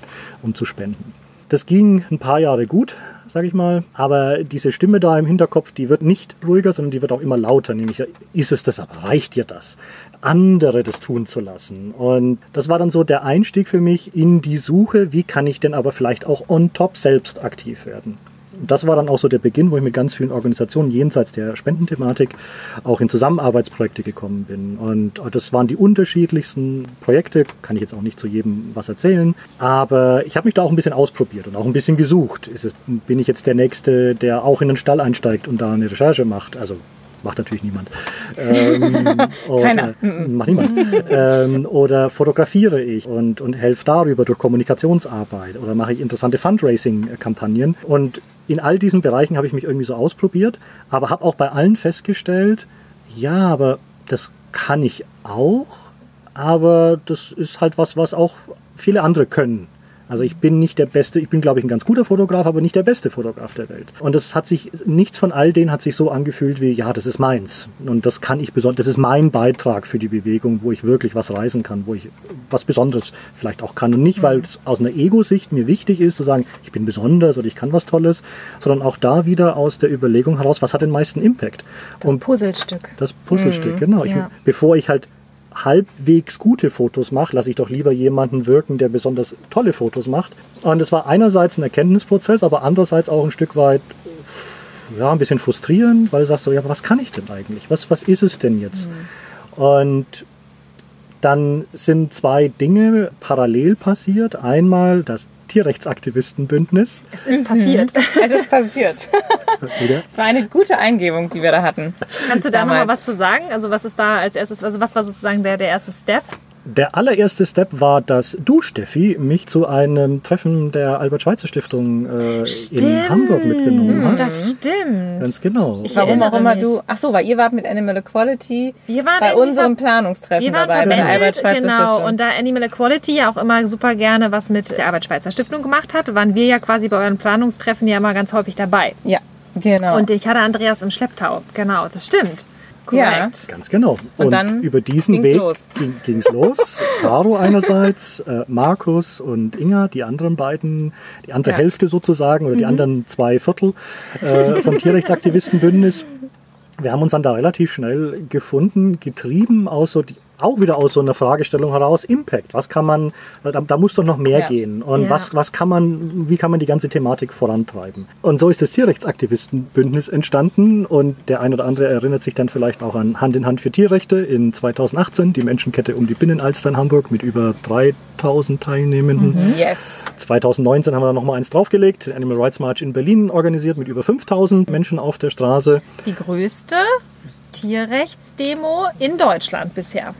Speaker 1: um zu spenden. Das ging ein paar Jahre gut, sage ich mal. Aber diese Stimme da im Hinterkopf, die wird nicht ruhiger, sondern die wird auch immer lauter. Nämlich, ist es das, aber reicht dir das? Andere das tun zu lassen. Und das war dann so der Einstieg für mich in die Suche, wie kann ich denn aber vielleicht auch on top selbst aktiv werden das war dann auch so der Beginn, wo ich mit ganz vielen Organisationen jenseits der Spendenthematik auch in Zusammenarbeitsprojekte gekommen bin. Und das waren die unterschiedlichsten Projekte, kann ich jetzt auch nicht zu jedem was erzählen, aber ich habe mich da auch ein bisschen ausprobiert und auch ein bisschen gesucht. Es, bin ich jetzt der Nächste, der auch in den Stall einsteigt und da eine Recherche macht? Also macht natürlich niemand. Ähm,
Speaker 3: Keiner.
Speaker 1: macht niemand. ähm, oder fotografiere ich und, und helfe darüber durch Kommunikationsarbeit oder mache ich interessante Fundraising-Kampagnen. Und in all diesen Bereichen habe ich mich irgendwie so ausprobiert, aber habe auch bei allen festgestellt, ja, aber das kann ich auch, aber das ist halt was, was auch viele andere können. Also ich bin nicht der beste, ich bin glaube ich ein ganz guter Fotograf, aber nicht der beste Fotograf der Welt. Und das hat sich, nichts von all denen hat sich so angefühlt wie, ja, das ist meins. Und das kann ich besonders, das ist mein Beitrag für die Bewegung, wo ich wirklich was reisen kann, wo ich was Besonderes vielleicht auch kann. Und nicht, weil es aus einer Ego-Sicht mir wichtig ist, zu sagen, ich bin besonders oder ich kann was Tolles, sondern auch da wieder aus der Überlegung heraus, was hat den meisten Impact?
Speaker 2: Das Und Puzzlestück.
Speaker 1: Das Puzzlestück, mhm. genau. Ich, ja. Bevor ich halt halbwegs gute Fotos mache, lasse ich doch lieber jemanden wirken, der besonders tolle Fotos macht. Und es war einerseits ein Erkenntnisprozess, aber andererseits auch ein Stück weit ja, ein bisschen frustrierend, weil du sagst so, ja, was kann ich denn eigentlich? Was, was ist es denn jetzt? Mhm. Und dann sind zwei Dinge parallel passiert. Einmal, dass Tierrechtsaktivistenbündnis.
Speaker 2: Es ist passiert.
Speaker 3: Es ist passiert. Es war eine gute Eingebung, die wir da hatten.
Speaker 2: Kannst du da nochmal was zu sagen? Also was ist da als erstes, also was war sozusagen der, der erste Step?
Speaker 1: Der allererste Step war, dass du, Steffi, mich zu einem Treffen der Albert-Schweitzer-Stiftung äh, in Hamburg mitgenommen hast.
Speaker 2: Das stimmt.
Speaker 1: Ganz genau.
Speaker 2: Ich
Speaker 3: Warum auch immer
Speaker 2: mich.
Speaker 3: du. Ach so, weil ihr wart mit Animal Equality
Speaker 2: Wir waren
Speaker 3: bei unserem Planungstreffen
Speaker 2: Wir waren
Speaker 3: dabei, bei der
Speaker 2: verbandelt,
Speaker 3: Albert-Schweitzer
Speaker 2: genau.
Speaker 3: Stiftung.
Speaker 2: Und da Animal Equality ja auch immer super gerne was mit der Arbeit-Schweizer Stiftung gemacht hat, waren wir ja quasi bei euren Planungstreffen ja immer ganz häufig dabei.
Speaker 3: ja, genau.
Speaker 2: Und ich hatte Andreas im Schlepptau. Genau, das stimmt. Korrekt.
Speaker 1: Ganz genau. Und,
Speaker 3: dann
Speaker 1: über diesen
Speaker 3: ging's
Speaker 1: Weg
Speaker 3: los.
Speaker 1: ging es los. Caro einerseits, äh, Markus und Inga, die anderen beiden, die andere
Speaker 3: Ja.
Speaker 1: Hälfte sozusagen oder die anderen zwei Viertel äh, vom Tierrechtsaktivistenbündnis. Wir haben uns dann da relativ schnell gefunden, getrieben aus so die, auch wieder aus so einer Fragestellung heraus, Impact. Was kann man, da, da muss doch noch mehr
Speaker 3: Ja.
Speaker 1: gehen. Und
Speaker 2: Ja.
Speaker 1: was, was kann man, wie kann man die ganze Thematik vorantreiben? Und so ist das Tierrechtsaktivistenbündnis entstanden und der ein oder andere erinnert sich dann vielleicht auch an Hand in Hand für Tierrechte in 2018, die Menschenkette um die Binnenalster in Hamburg mit über 3000 Teilnehmenden.
Speaker 3: yes.
Speaker 1: 2019 haben wir da nochmal eins draufgelegt, den Animal Rights March in Berlin organisiert mit über 5000 Menschen auf der Straße.
Speaker 2: Die größte Tierrechtsdemo in Deutschland bisher.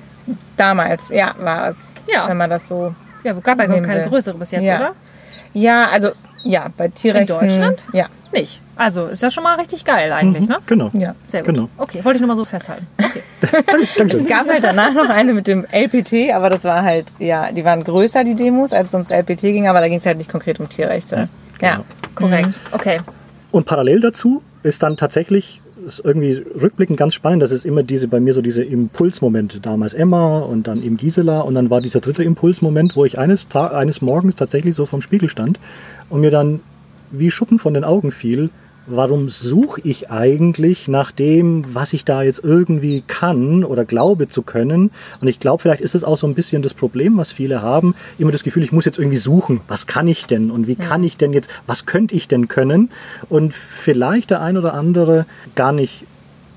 Speaker 3: Damals, ja, war es.
Speaker 2: Ja.
Speaker 3: Wenn man das so.
Speaker 2: Ja, gab ja keine
Speaker 3: wir.
Speaker 2: größere bis jetzt,
Speaker 3: ja.
Speaker 2: oder?
Speaker 3: Ja, also, ja, bei Tierrechten.
Speaker 2: Deutschland?
Speaker 3: Ja.
Speaker 2: Nicht. Also ist ja schon mal richtig geil eigentlich, ne?
Speaker 1: Genau.
Speaker 3: Ja.
Speaker 2: Sehr gut.
Speaker 1: Genau.
Speaker 2: Okay, wollte ich nur mal so festhalten. Okay.
Speaker 1: Danke.
Speaker 3: Es gab halt danach noch eine mit dem LPT, aber das war halt, ja, die waren größer, die Demos, als es ums LPT ging, aber da ging es halt nicht konkret um Tierrechte. Ja.
Speaker 1: genau.
Speaker 2: Korrekt. Okay.
Speaker 1: Und parallel dazu ist dann tatsächlich ist irgendwie rückblickend ganz spannend, dass es immer diese bei mir so diese Impulsmomente damals Emma und dann eben Gisela und dann war dieser dritte Impulsmoment, wo ich eines eines Morgens tatsächlich so vom Spiegel stand und mir dann wie Schuppen von den Augen fiel, warum suche ich eigentlich nach dem, was ich da jetzt irgendwie kann oder glaube zu können? Und ich glaube, vielleicht ist es auch so ein bisschen das Problem, was viele haben, immer das Gefühl, ich muss jetzt irgendwie suchen, was kann ich denn und wie kann ich denn jetzt, was könnte ich denn können? Und vielleicht der ein oder andere gar nicht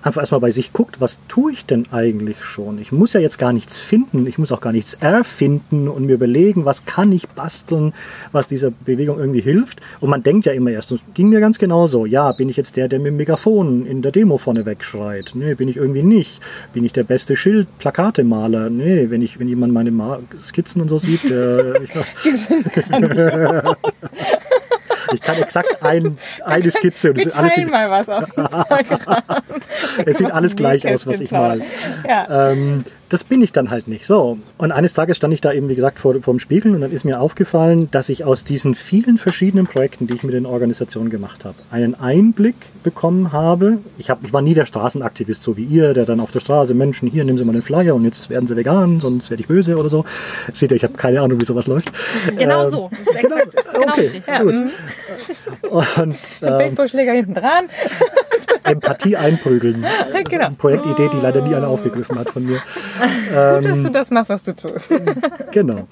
Speaker 1: einfach erstmal bei sich guckt, was tue ich denn eigentlich schon? Ich muss ja jetzt gar nichts finden, ich muss auch gar nichts erfinden und mir überlegen, was kann ich basteln, was dieser Bewegung irgendwie hilft. Und man denkt ja immer erst, das ging mir ganz genauso, ja, bin ich jetzt der, der mit dem Megafon in der Demo vorne wegschreit? Nee, bin ich irgendwie nicht. Bin ich der beste Schild, Plakatemaler? Nee, wenn, ich, wenn jemand meine Skizzen und so sieht, der, ich,
Speaker 3: Die sind
Speaker 1: ich kann exakt ein, eine Skizze und
Speaker 3: Wir
Speaker 1: alles,
Speaker 3: teilen mal was auf Instagram.
Speaker 1: es sieht alles gleich aus, was ich mal.
Speaker 3: Ja.
Speaker 1: Ähm, das bin ich dann halt nicht. So. Und eines Tages stand ich da eben, wie gesagt, vor, vor dem Spiegel und dann ist mir aufgefallen, dass ich aus diesen vielen verschiedenen Projekten, die ich mit den Organisationen gemacht habe, einen Einblick bekommen habe. Ich, hab, ich war nie der Straßenaktivist, so wie ihr, der dann auf der Straße Menschen, hier, nehmen Sie mal den Flyer und jetzt werden Sie vegan, sonst werde ich böse oder so. Seht ihr, ich habe keine Ahnung, wie sowas läuft.
Speaker 2: Genau
Speaker 1: Ähm,
Speaker 2: so. Das ist exakt, das ist genau
Speaker 1: okay,
Speaker 2: richtig. So.
Speaker 1: gut.
Speaker 3: Mhm.
Speaker 1: Und ähm,
Speaker 3: Baseballschläger hinten dran.
Speaker 1: Empathie einprügeln.
Speaker 3: Genau.
Speaker 1: Projektidee, die leider nie einer aufgegriffen hat von mir.
Speaker 3: Gut, dass du das machst, was du tust.
Speaker 1: Genau.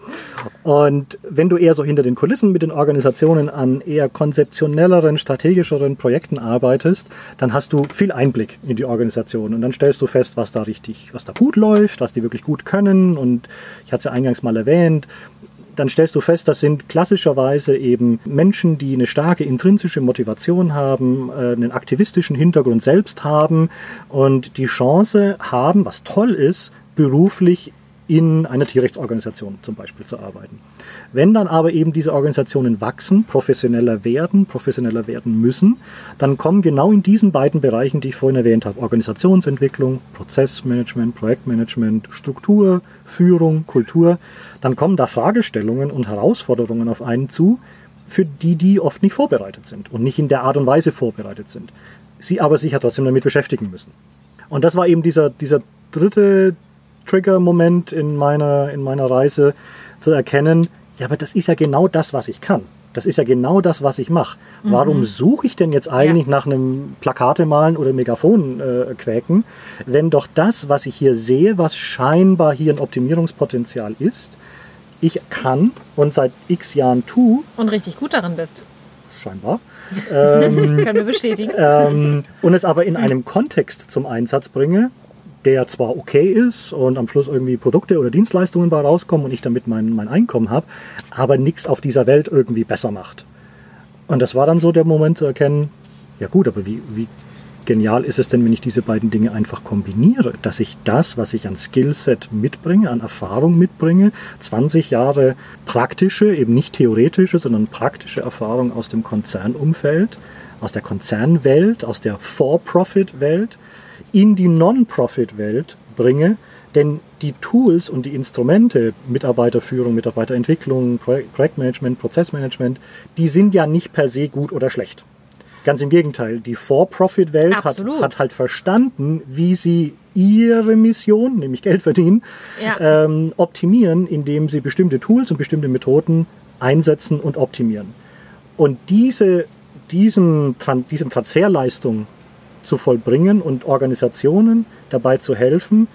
Speaker 1: Und wenn du eher so hinter den Kulissen mit den Organisationen an eher konzeptionelleren, strategischeren Projekten arbeitest, dann hast du viel Einblick in die Organisation und dann stellst du fest, was da richtig, was da gut läuft, was die wirklich gut können und ich hatte es ja eingangs mal erwähnt, dann stellst du fest, das sind klassischerweise eben Menschen, die eine starke intrinsische Motivation haben, äh, einen aktivistischen Hintergrund selbst haben und die Chance haben, was toll ist, beruflich in einer Tierrechtsorganisation zum Beispiel zu arbeiten. Wenn dann aber eben diese Organisationen wachsen, professioneller werden, professioneller werden müssen, dann kommen genau in diesen beiden Bereichen, die ich vorhin erwähnt habe, Organisationsentwicklung, Prozessmanagement, Projektmanagement, Struktur, Führung, Kultur, dann kommen da Fragestellungen und Herausforderungen auf einen zu, für die die oft nicht vorbereitet sind und nicht in der Art und Weise vorbereitet sind. Sie aber sich ja trotzdem damit beschäftigen müssen. Und das war eben dieser, dieser dritte Trigger-Moment in meiner, in meiner Reise zu erkennen, ja, aber das ist ja genau das, was ich kann. Das ist ja genau das, was ich mache. Warum suche ich denn jetzt eigentlich nach einem Plakate malen oder Megafon äh, quäken, wenn doch das, was ich hier sehe, was scheinbar hier ein Optimierungspotenzial ist, ich kann und seit x Jahren tue,
Speaker 2: Und richtig gut darin bist.
Speaker 1: scheinbar, ähm,
Speaker 2: Können wir bestätigen.
Speaker 1: ähm, und es aber in einem Kontext zum Einsatz bringe, der zwar okay ist und am Schluss irgendwie Produkte oder Dienstleistungen bei rauskommen und ich damit mein, mein Einkommen habe, aber nichts auf dieser Welt irgendwie besser macht. Und das war dann so der Moment zu erkennen, ja gut, aber wie, wie genial ist es denn, wenn ich diese beiden Dinge einfach kombiniere, dass ich das, was ich an Skillset mitbringe, an Erfahrung mitbringe, 20 Jahre praktische, eben nicht theoretische, sondern praktische Erfahrung aus dem Konzernumfeld, aus der Konzernwelt, aus der For-Profit-Welt in die Non-Profit-Welt bringe, denn die Tools und die Instrumente, Mitarbeiterführung, Mitarbeiterentwicklung, Projektmanagement, Prozessmanagement, die sind ja nicht per se gut oder schlecht. Ganz im Gegenteil, die For-Profit-Welt hat, hat, halt verstanden, wie sie ihre Mission, nämlich Geld verdienen, ja. ähm, optimieren, indem sie bestimmte Tools und bestimmte Methoden einsetzen und optimieren. Und diese, diesen, diesen Transferleistung zu vollbringen und Organisationen dabei zu helfen,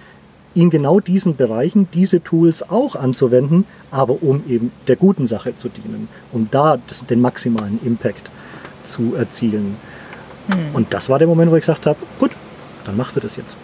Speaker 1: in genau diesen Bereichen diese Tools auch anzuwenden, aber um eben der guten Sache zu dienen, um da das, den maximalen Impact zu erzielen. Hm. Und das war der Moment, wo ich gesagt habe, gut, dann machst du das jetzt.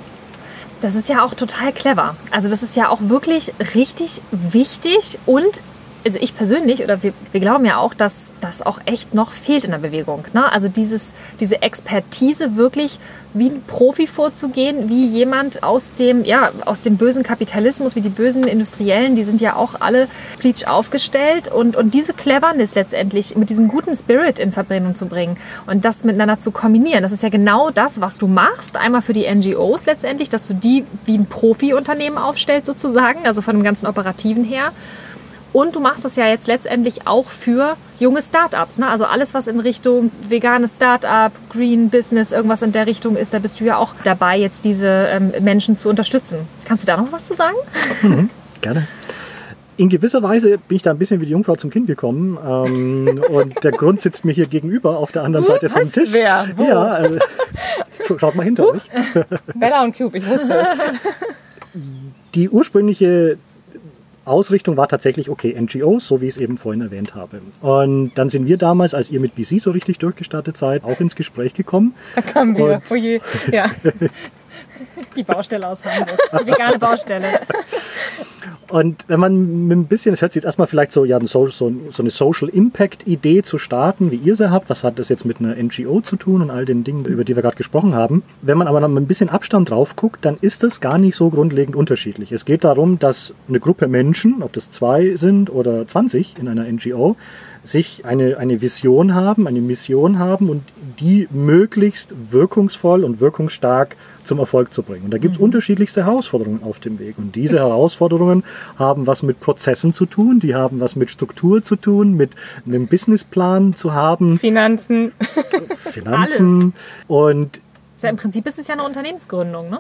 Speaker 2: Das ist ja auch total clever. Also das ist ja auch wirklich richtig wichtig und also ich persönlich oder wir, wir glauben ja auch, dass das auch echt noch fehlt in der Bewegung. Ne? Also dieses, diese Expertise wirklich wie ein Profi vorzugehen, wie jemand aus dem, ja, aus dem bösen Kapitalismus, wie die bösen Industriellen, die sind ja auch alle bleach aufgestellt und, und diese Cleverness letztendlich mit diesem guten Spirit in Verbindung zu bringen und das miteinander zu kombinieren. Das ist ja genau das, was du machst. Einmal für die NGOs letztendlich, dass du die wie ein Profi-Unternehmen aufstellst sozusagen, also von dem ganzen Operativen her. Und du machst das ja jetzt letztendlich auch für junge Startups. Ne? Also alles, was in Richtung veganes Startup, Green Business, irgendwas in der Richtung ist, da bist du ja auch dabei, jetzt diese ähm, Menschen zu unterstützen. Kannst du da noch was zu sagen?
Speaker 1: Mhm, gerne. In gewisser Weise bin ich da ein bisschen wie die Jungfrau zum Kind gekommen. Ähm, und der Grund sitzt mir hier gegenüber auf der anderen Seite vom Tisch.
Speaker 3: Wer? Wo?
Speaker 1: Ja, äh, schaut mal hinter Huch. euch.
Speaker 3: Bella und Cube, ich wusste es.
Speaker 1: Die ursprüngliche Ausrichtung war tatsächlich, okay, NGOs, so wie ich es eben vorhin erwähnt habe. Und dann sind wir damals, als ihr mit BC so richtig durchgestartet seid, auch ins Gespräch gekommen.
Speaker 3: Da kamen wir, oh je, ja. Die Baustelle aus Hamburg, die vegane Baustelle.
Speaker 1: Und wenn man mit ein bisschen, es hört sich jetzt erstmal vielleicht so, ja, so, so, so eine Social Impact Idee zu starten, wie ihr sie habt, was hat das jetzt mit einer NGO zu tun und all den Dingen, über die wir gerade gesprochen haben. Wenn man aber noch mit ein bisschen Abstand drauf guckt, dann ist das gar nicht so grundlegend unterschiedlich. Es geht darum, dass eine Gruppe Menschen, ob das zwei sind oder 20 in einer NGO, sich eine, eine Vision haben, eine Mission haben und die möglichst wirkungsvoll und wirkungsstark zum Erfolg zu bringen. Und da gibt es mhm. unterschiedlichste Herausforderungen auf dem Weg. Und diese Herausforderungen haben was mit Prozessen zu tun, die haben was mit Struktur zu tun, mit einem Businessplan zu haben.
Speaker 3: Finanzen.
Speaker 1: Finanzen. Alles. Und
Speaker 2: ja, Im Prinzip ist es ja eine Unternehmensgründung, ne?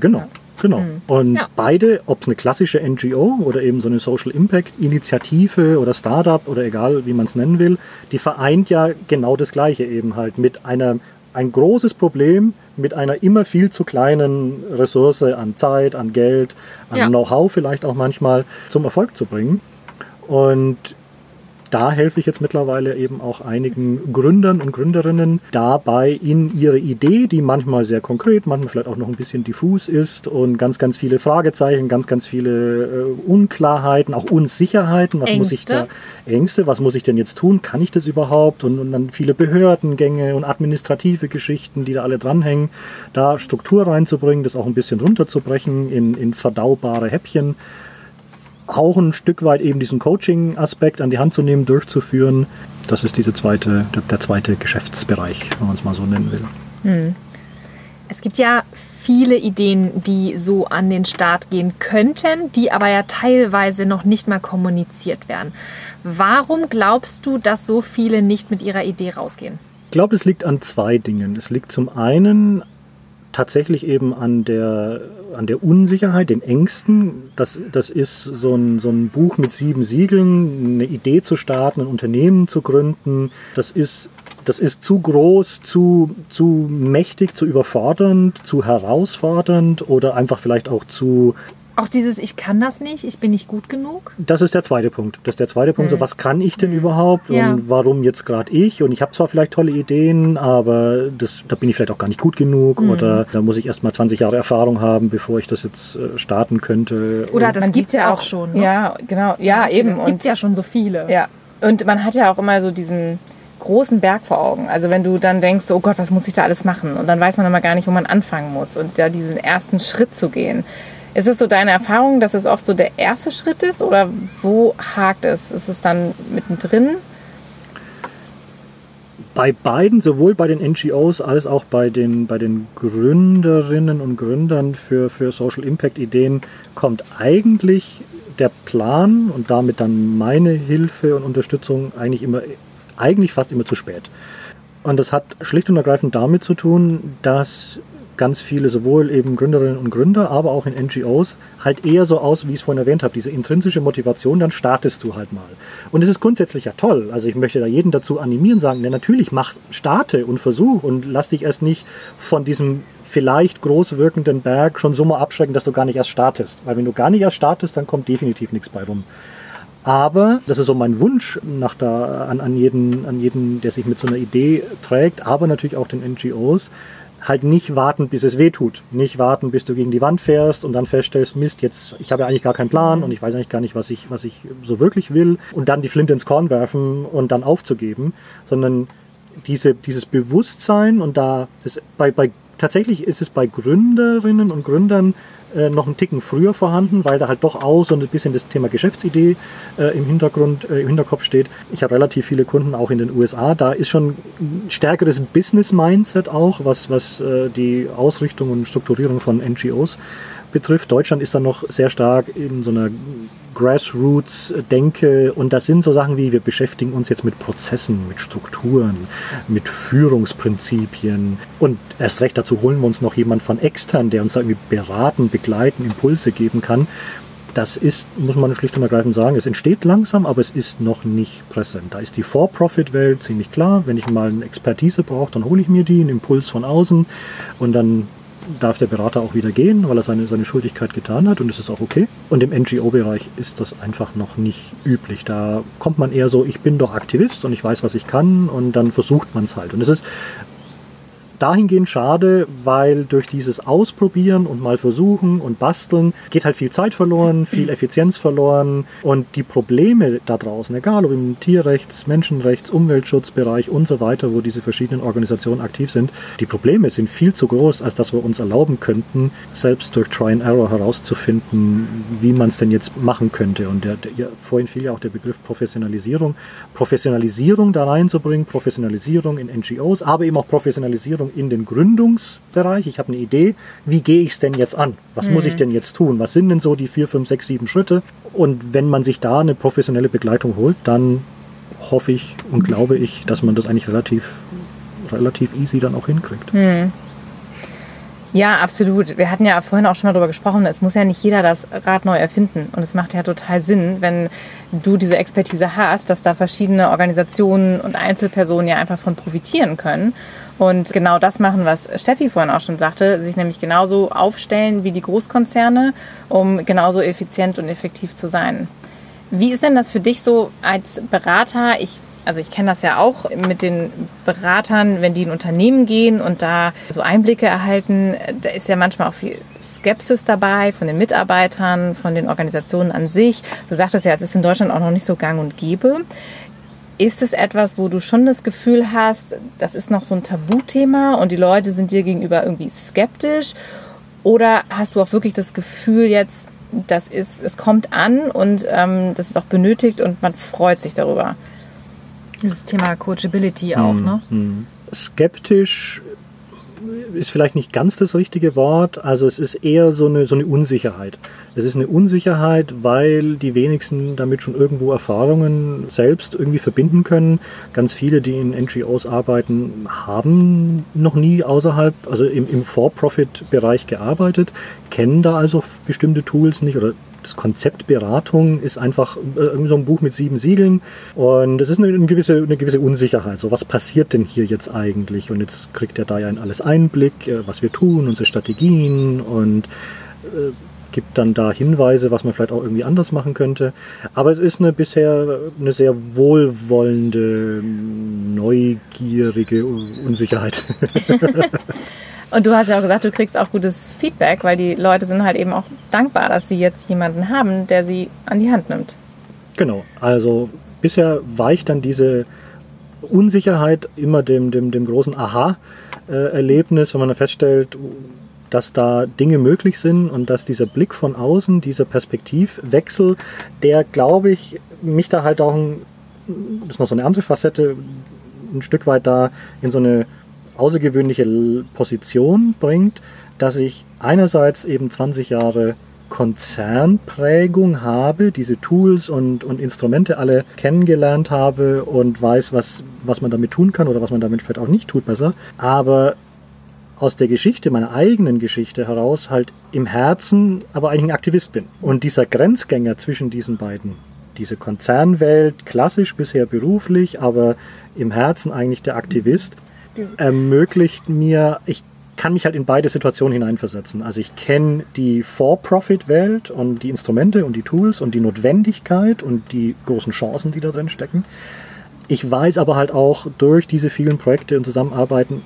Speaker 1: Genau. Genau. Mhm. Und ja. beide, ob es eine klassische NGO oder eben so eine Social Impact Initiative oder Startup oder egal wie man es nennen will, die vereint ja genau das Gleiche eben halt mit einer ein großes Problem mit einer immer viel zu kleinen Ressource an Zeit, an Geld, an ja. Know-how vielleicht auch manchmal zum Erfolg zu bringen. Und da helfe ich jetzt mittlerweile eben auch einigen Gründern und Gründerinnen dabei, in ihre Idee, die manchmal sehr konkret, manchmal vielleicht auch noch ein bisschen diffus ist und ganz, ganz viele Fragezeichen, ganz, ganz viele äh, Unklarheiten, auch Unsicherheiten. Was Ängste. muss ich da, Ängste, was muss ich denn jetzt tun? Kann ich das überhaupt? Und, und dann viele Behördengänge und administrative Geschichten, die da alle dranhängen, da Struktur reinzubringen, das auch ein bisschen runterzubrechen in, in verdaubare Häppchen auch ein Stück weit eben diesen Coaching-Aspekt an die Hand zu nehmen, durchzuführen. Das ist diese zweite, der zweite Geschäftsbereich, wenn man es mal so nennen will. Hm.
Speaker 2: Es gibt ja viele Ideen, die so an den Start gehen könnten, die aber ja teilweise noch nicht mal kommuniziert werden. Warum glaubst du, dass so viele nicht mit ihrer Idee rausgehen?
Speaker 1: Ich glaube, es liegt an zwei Dingen. Es liegt zum einen tatsächlich eben an der, an der Unsicherheit, den Ängsten. Das, das ist so ein, so ein Buch mit sieben Siegeln, eine Idee zu starten, ein Unternehmen zu gründen. Das ist, das ist zu groß, zu, zu mächtig, zu überfordernd, zu herausfordernd oder einfach vielleicht auch zu
Speaker 2: Auch dieses, ich kann das nicht, ich bin nicht gut genug.
Speaker 1: Das ist der zweite Punkt. Das ist der zweite Punkt. So, was kann ich denn überhaupt
Speaker 2: Ja.
Speaker 1: und warum jetzt gerade ich? Und ich habe zwar vielleicht tolle Ideen, aber das, da bin ich vielleicht auch gar nicht gut genug oder da muss ich erst mal 20 Jahre Erfahrung haben, bevor ich das jetzt äh, starten könnte.
Speaker 2: Oder
Speaker 1: Und
Speaker 2: das gibt's
Speaker 3: sieht ja
Speaker 2: auch schon. Ne?
Speaker 3: Ja, genau. Ja, eben.
Speaker 2: Gibt
Speaker 3: Und
Speaker 2: ja schon so viele.
Speaker 3: Ja, und man hat ja auch immer so diesen großen Berg vor Augen. Also wenn du dann denkst, oh Gott, was muss ich da alles machen? Und dann weiß man immer gar nicht, wo man anfangen muss und da diesen ersten Schritt zu gehen. Ist es so deine Erfahrung, dass es oft so der erste Schritt ist oder wo hakt es? Ist es dann mittendrin?
Speaker 1: bei beiden, sowohl bei den NGOs als auch bei den, bei den Gründerinnen und Gründern für, für Social Impact Ideen, kommt eigentlich der Plan und damit dann meine Hilfe und Unterstützung eigentlich immer, eigentlich fast immer zu spät. Und das hat schlicht und ergreifend damit zu tun, dass ganz viele, sowohl eben Gründerinnen und Gründer, aber auch in NGOs, halt eher so aus, wie ich es vorhin erwähnt habe, diese intrinsische Motivation, dann startest du halt mal. Und es ist grundsätzlich ja toll. Also ich möchte da jeden dazu animieren, sagen, ja, natürlich mach, starte und versuch und lass dich erst nicht von diesem vielleicht groß wirkenden Berg schon so mal abschrecken, dass du gar nicht erst startest. Weil wenn du gar nicht erst startest, dann kommt definitiv nichts bei rum. Aber, das ist so mein Wunsch nach da, an, an, jeden, an jeden, der sich mit so einer Idee trägt, aber natürlich auch den NGOs, halt nicht warten, bis es weh tut. Nicht warten, bis du gegen die Wand fährst und dann feststellst, Mist, jetzt, ich habe ja eigentlich gar keinen Plan und ich weiß eigentlich gar nicht, was ich, was ich so wirklich will und dann die Flinte ins Korn werfen und dann aufzugeben, sondern diese, dieses Bewusstsein und da, das, bei, bei, tatsächlich ist es bei Gründerinnen und Gründern äh, noch einen Ticken früher vorhanden, weil da halt doch auch so ein bisschen das Thema Geschäftsidee äh, im Hintergrund, äh, im Hinterkopf steht. Ich habe relativ viele Kunden auch in den USA. Da ist schon ein stärkeres Business-Mindset auch, was, was äh, die Ausrichtung und Strukturierung von NGOs betrifft. Deutschland ist dann noch sehr stark in so einer Grassroots-Denke und das sind so Sachen wie, wir beschäftigen uns jetzt mit Prozessen, mit Strukturen, mit Führungsprinzipien und erst recht dazu holen wir uns noch jemand von extern, der uns da irgendwie beraten, begleiten, Impulse geben kann. Das ist, muss man schlicht und ergreifend sagen, es entsteht langsam, aber es ist noch nicht präsent. Da ist die For-Profit-Welt ziemlich klar. Wenn ich mal eine Expertise brauche, dann hole ich mir die, einen Impuls von außen und dann darf der Berater auch wieder gehen, weil er seine, seine Schuldigkeit getan hat und es ist auch okay. Und im NGO-Bereich ist das einfach noch nicht üblich. Da kommt man eher so, ich bin doch Aktivist und ich weiß, was ich kann und dann versucht man es halt. Und es ist dahingehend schade, weil durch dieses Ausprobieren und mal versuchen und basteln geht halt viel Zeit verloren, viel Effizienz verloren und die Probleme da draußen, egal ob im Tierrechts-, Menschenrechts-, Umweltschutzbereich und so weiter, wo diese verschiedenen Organisationen aktiv sind, die Probleme sind viel zu groß, als dass wir uns erlauben könnten, selbst durch Try and Error herauszufinden, wie man es denn jetzt machen könnte. Und der, der, vorhin fiel ja auch der Begriff Professionalisierung. Professionalisierung da reinzubringen, Professionalisierung in NGOs, aber eben auch Professionalisierung in den Gründungsbereich. Ich habe eine Idee, wie gehe ich es denn jetzt an? Was muss ich denn jetzt tun? Was sind denn so die vier, fünf, sechs, sieben Schritte? Und wenn man sich da eine professionelle Begleitung holt, dann hoffe ich und glaube ich, dass man das eigentlich relativ, relativ easy dann auch hinkriegt.
Speaker 3: Ja, absolut. Wir hatten ja vorhin auch schon mal darüber gesprochen, es muss ja nicht jeder das Rad neu erfinden. Und es macht ja total Sinn, wenn du diese Expertise hast, dass da verschiedene Organisationen und Einzelpersonen ja einfach von profitieren können. Und genau das machen, was Steffi vorhin auch schon sagte, sich nämlich genauso aufstellen wie die Großkonzerne, um genauso effizient und effektiv zu sein. Wie ist denn das für dich so als Berater? Ich also ich kenne das ja auch mit den Beratern, wenn die in Unternehmen gehen und da so Einblicke erhalten, da ist ja manchmal auch viel Skepsis dabei von den Mitarbeitern, von den Organisationen an sich. Du sagtest ja, es ist in Deutschland auch noch nicht so gang und gäbe. Ist es etwas, wo du schon das Gefühl hast, das ist noch so ein Tabuthema und die Leute sind dir gegenüber irgendwie skeptisch? Oder hast du auch wirklich das Gefühl jetzt, das ist, es kommt an und ähm, das ist auch benötigt und man freut sich darüber?
Speaker 2: Dieses Thema Coachability auch, ne?
Speaker 1: Skeptisch ist vielleicht nicht ganz das richtige Wort. Also es ist eher so eine, so eine Unsicherheit. Es ist eine Unsicherheit, weil die wenigsten damit schon irgendwo Erfahrungen selbst irgendwie verbinden können. Ganz viele, die in NGOs arbeiten, haben noch nie außerhalb, also im, im For-Profit-Bereich gearbeitet, kennen da also bestimmte Tools nicht oder das Konzept Beratung ist einfach irgendwie so ein Buch mit sieben Siegeln und es ist eine, eine, gewisse, eine gewisse Unsicherheit. So, was passiert denn hier jetzt eigentlich? Und jetzt kriegt er da ja in alles Einblick, was wir tun, unsere Strategien und gibt dann da Hinweise, was man vielleicht auch irgendwie anders machen könnte. Aber es ist eine bisher eine sehr wohlwollende, neugierige Unsicherheit.
Speaker 3: Und du hast ja auch gesagt, du kriegst auch gutes Feedback, weil die Leute sind halt eben auch dankbar, dass sie jetzt jemanden haben, der sie an die Hand nimmt.
Speaker 1: Genau, also bisher weicht dann diese Unsicherheit immer dem, dem, dem großen Aha-Erlebnis, wenn man dann feststellt, dass da Dinge möglich sind und dass dieser Blick von außen, dieser Perspektivwechsel, der, glaube ich, mich da halt auch, ein, das ist noch so eine andere Facette, ein Stück weit da in so eine außergewöhnliche Position bringt, dass ich einerseits eben 20 Jahre Konzernprägung habe, diese Tools und, und Instrumente alle kennengelernt habe und weiß, was, was man damit tun kann oder was man damit vielleicht auch nicht tut besser. Aber aus der Geschichte, meiner eigenen Geschichte heraus, halt im Herzen aber eigentlich ein Aktivist bin. Und dieser Grenzgänger zwischen diesen beiden, diese Konzernwelt, klassisch bisher beruflich, aber im Herzen eigentlich der Aktivist, ermöglicht mir, ich kann mich halt in beide Situationen hineinversetzen. Also ich kenne die For-Profit-Welt und die Instrumente und die Tools und die Notwendigkeit und die großen Chancen, die da drin stecken. Ich weiß aber halt auch durch diese vielen Projekte und Zusammenarbeiten,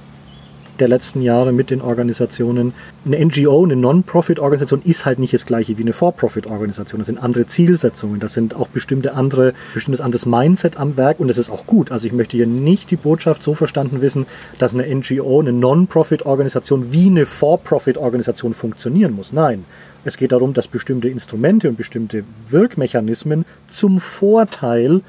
Speaker 1: der letzten Jahre mit den Organisationen. Eine NGO, eine Non-Profit-Organisation ist halt nicht das gleiche wie eine For-Profit-Organisation. Das sind andere Zielsetzungen, das sind auch bestimmte andere, bestimmtes anderes Mindset am Werk und das ist auch gut. Also ich möchte hier nicht die Botschaft so verstanden wissen, dass eine NGO, eine Non-Profit-Organisation wie eine For-Profit-Organisation funktionieren muss. Nein. Es geht darum, dass bestimmte Instrumente und bestimmte Wirkmechanismen zum Vorteil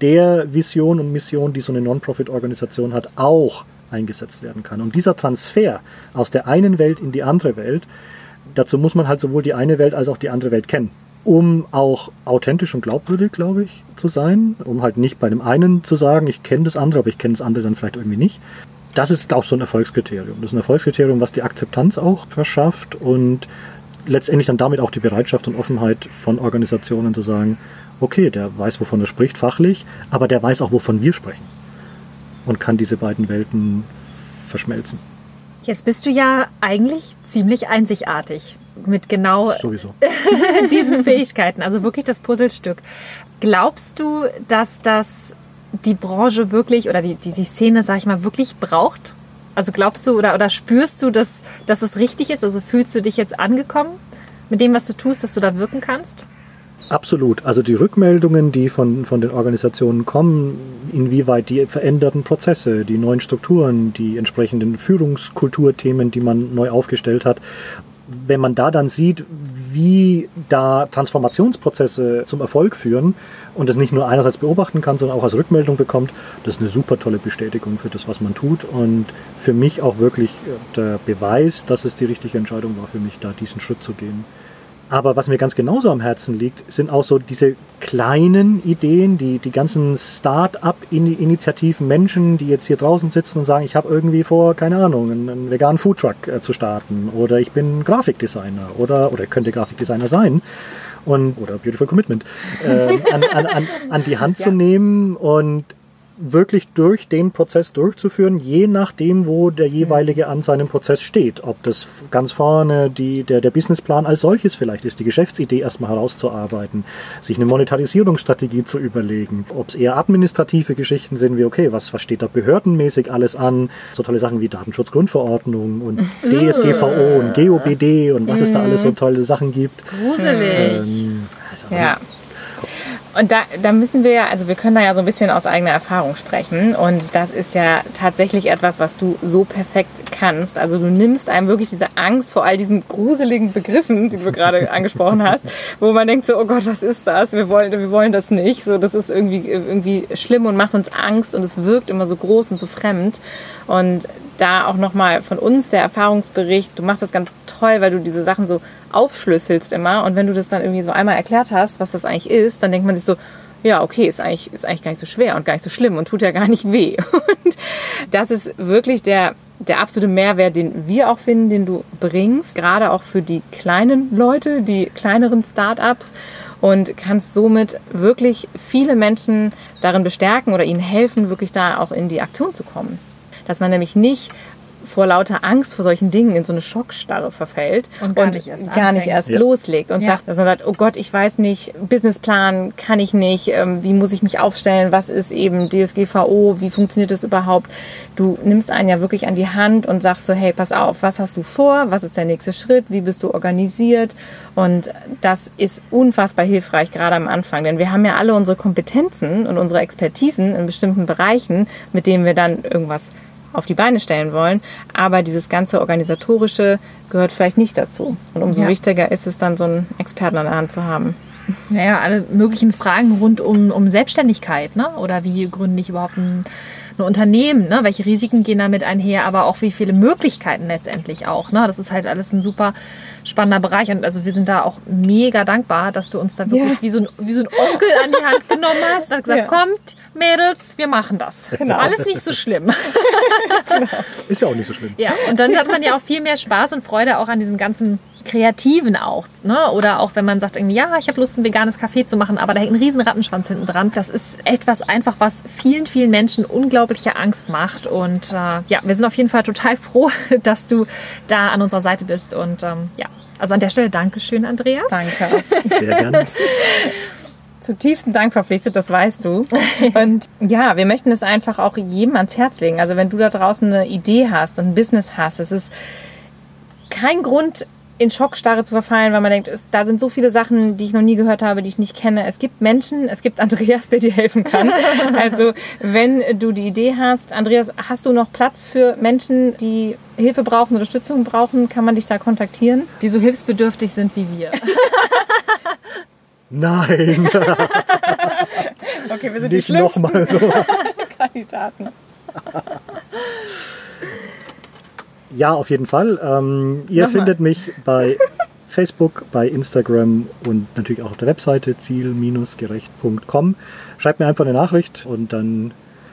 Speaker 1: der Vision und Mission, die so eine Non-Profit-Organisation hat, auch eingesetzt werden kann. Und dieser Transfer aus der einen Welt in die andere Welt, dazu muss man halt sowohl die eine Welt als auch die andere Welt kennen um auch authentisch und glaubwürdig, glaube ich, zu sein, um halt nicht bei dem einen zu sagen, ich kenne das andere, aber ich kenne das andere dann vielleicht irgendwie nicht. Das ist auch so ein Erfolgskriterium. Das ist ein Erfolgskriterium, was die Akzeptanz auch verschafft und letztendlich dann damit auch die Bereitschaft und Offenheit von Organisationen zu sagen, okay, der weiß, wovon er spricht, fachlich, aber der weiß auch, wovon wir sprechen und kann diese beiden Welten verschmelzen.
Speaker 2: Jetzt bist du ja eigentlich ziemlich einzigartig mit genau diesen Fähigkeiten, also wirklich das Puzzlestück. Glaubst du, dass das die Branche wirklich oder die, die, die Szene, sag ich mal, wirklich braucht? Also glaubst du oder, oder spürst du, dass, dass es richtig ist? Also fühlst du dich jetzt angekommen mit dem, was du tust, dass du da wirken kannst?
Speaker 1: Absolut. Also die Rückmeldungen, die von, von den Organisationen kommen, inwieweit die veränderten Prozesse, die neuen Strukturen, die entsprechenden Führungskulturthemen, die man neu aufgestellt hat, wenn man da dann sieht, wie da Transformationsprozesse zum Erfolg führen und das nicht nur einerseits beobachten kann, sondern auch als Rückmeldung bekommt, das ist eine super tolle Bestätigung für das, was man tut und für mich auch wirklich der Beweis, dass es die richtige Entscheidung war für mich, da diesen Schritt zu gehen. Aber was mir ganz genauso am Herzen liegt, sind auch so diese kleinen Ideen, die, die ganzen Start-up-Initiativen, Menschen, die jetzt hier draußen sitzen und sagen, ich habe irgendwie vor, keine Ahnung, einen, einen veganen Foodtruck äh, zu starten. Oder ich bin Grafikdesigner. Oder, oder könnte Grafikdesigner sein. Und, oder Beautiful Commitment, äh, an, an, an, an die Hand ja. zu nehmen und wirklich durch den Prozess durchzuführen, je nachdem, wo der jeweilige an seinem Prozess steht. Ob das ganz vorne die, der, der Businessplan als solches vielleicht ist, die Geschäftsidee erstmal herauszuarbeiten, sich eine Monetarisierungsstrategie zu überlegen, ob es eher administrative Geschichten sind, wie okay, was, was steht da behördenmäßig alles an, so tolle Sachen wie Datenschutzgrundverordnung und DSGVO und GOBD und was es da alles so tolle Sachen gibt.
Speaker 2: Gruselig. Ähm,
Speaker 3: also, ja. Und da, da müssen wir ja, also wir können da ja so ein bisschen aus eigener Erfahrung sprechen. Und das ist ja tatsächlich etwas, was du so perfekt kannst. Also du nimmst einem wirklich diese Angst vor all diesen gruseligen Begriffen, die du gerade angesprochen hast, wo man denkt so, oh Gott, was ist das? Wir wollen, wir wollen das nicht. So, das ist irgendwie, irgendwie schlimm und macht uns Angst und es wirkt immer so groß und so fremd. Und da auch nochmal von uns der Erfahrungsbericht. Du machst das ganz toll, weil du diese Sachen so aufschlüsselst immer. Und wenn du das dann irgendwie so einmal erklärt hast, was das eigentlich ist, dann denkt man sich so, ja, okay, ist eigentlich, ist eigentlich gar nicht so schwer und gar nicht so schlimm und tut ja gar nicht weh. Und das ist wirklich der, der absolute Mehrwert, den wir auch finden, den du bringst, gerade auch für die kleinen Leute, die kleineren Startups und kannst somit wirklich viele Menschen darin bestärken oder ihnen helfen, wirklich da auch in die Aktion zu kommen. Dass man nämlich nicht vor lauter Angst vor solchen Dingen in so eine Schockstarre verfällt
Speaker 2: Und gar nicht erst
Speaker 3: gar nicht erst
Speaker 1: Ja.
Speaker 3: loslegt und
Speaker 2: Ja.
Speaker 3: sagt, dass man sagt, oh Gott, ich weiß nicht, Businessplan kann ich nicht, ähm, wie muss ich mich aufstellen, was ist eben DSGVO, wie funktioniert das überhaupt? Du nimmst einen ja wirklich an die Hand und sagst so, hey, pass auf, was hast du vor, was ist der nächste Schritt, wie bist du organisiert? Und das ist unfassbar hilfreich, gerade am Anfang, denn wir haben ja alle unsere Kompetenzen und unsere Expertisen in bestimmten Bereichen, mit denen wir dann irgendwas auf die Beine stellen wollen. Aber dieses ganze Organisatorische gehört vielleicht nicht dazu. Und umso
Speaker 2: Ja.
Speaker 3: wichtiger ist es dann, so einen Experten an der Hand zu haben.
Speaker 2: Naja, alle möglichen Fragen rund um, um Selbstständigkeit, ne? Oder wie gründe ich überhaupt ein, ein Unternehmen, ne? Welche Risiken gehen damit einher, aber auch wie viele Möglichkeiten letztendlich auch, ne? Das ist halt alles ein super spannender Bereich und also wir sind da auch mega dankbar, dass du uns da wirklich
Speaker 3: Ja.
Speaker 2: wie, so ein, wie so ein Onkel an die Hand genommen hast und gesagt,
Speaker 3: Ja.
Speaker 2: kommt, Mädels, wir machen das.
Speaker 3: Genau.
Speaker 2: Alles nicht so schlimm.
Speaker 1: Ist ja auch nicht so schlimm.
Speaker 2: Ja, und dann hat man ja auch viel mehr Spaß und Freude auch an diesem ganzen Kreativen auch. Ne? Oder auch wenn man sagt, irgendwie, ja, ich habe Lust, ein veganes Café zu machen, aber da hängt ein riesen Rattenschwanz hinten dran. Das ist etwas einfach, was vielen, vielen Menschen unglaubliche Angst macht. Und äh, ja, wir sind auf jeden Fall total froh, dass du da an unserer Seite bist. Und ähm, ja, also an der Stelle Dankeschön, Andreas.
Speaker 3: Danke.
Speaker 1: Sehr gerne.
Speaker 3: Zutiefsten Dank verpflichtet, das weißt du. Und ja, wir möchten es einfach auch jedem ans Herz legen. Also wenn du da draußen eine Idee hast und ein Business hast, es ist kein Grund, in Schockstarre zu verfallen, weil man denkt, es, da sind so viele Sachen, die ich noch nie gehört habe, die ich nicht kenne. Es gibt Menschen, es gibt Andreas, der dir helfen kann. Also wenn du die Idee hast, Andreas, hast du noch Platz für Menschen, die Hilfe brauchen, Unterstützung brauchen, kann man dich da kontaktieren?
Speaker 2: Die so hilfsbedürftig sind wie wir.
Speaker 1: Nein,
Speaker 3: Okay, wir sind
Speaker 1: nicht nochmal so.
Speaker 3: Kandidaten.
Speaker 1: Ja, auf jeden Fall. Ähm, ihr
Speaker 3: Nochmal.
Speaker 1: findet mich bei Facebook, bei Instagram und natürlich auch auf der Webseite ziel-gerecht.com. Schreibt mir einfach eine Nachricht und dann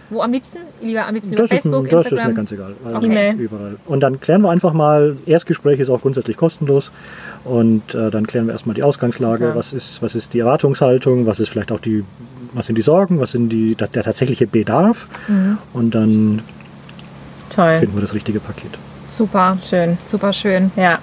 Speaker 2: Wo am liebsten? Lieber am liebsten über
Speaker 1: das, ist,
Speaker 2: Facebook,
Speaker 1: das ist mir
Speaker 2: Instagram?
Speaker 1: ganz egal.
Speaker 2: Okay.
Speaker 3: E-Mail.
Speaker 1: Überall. Und dann klären wir einfach mal, Erstgespräch ist auch grundsätzlich kostenlos und äh, dann klären wir erstmal die Ausgangslage,
Speaker 3: Super.
Speaker 1: was ist, was ist die Erwartungshaltung, was ist vielleicht auch die, was sind die Sorgen, was sind die, der, der tatsächliche Bedarf
Speaker 2: Mhm.
Speaker 1: und dann
Speaker 3: Toll.
Speaker 1: finden wir das richtige Paket.
Speaker 2: Super,
Speaker 3: Schön.
Speaker 2: super schön.
Speaker 3: Ja.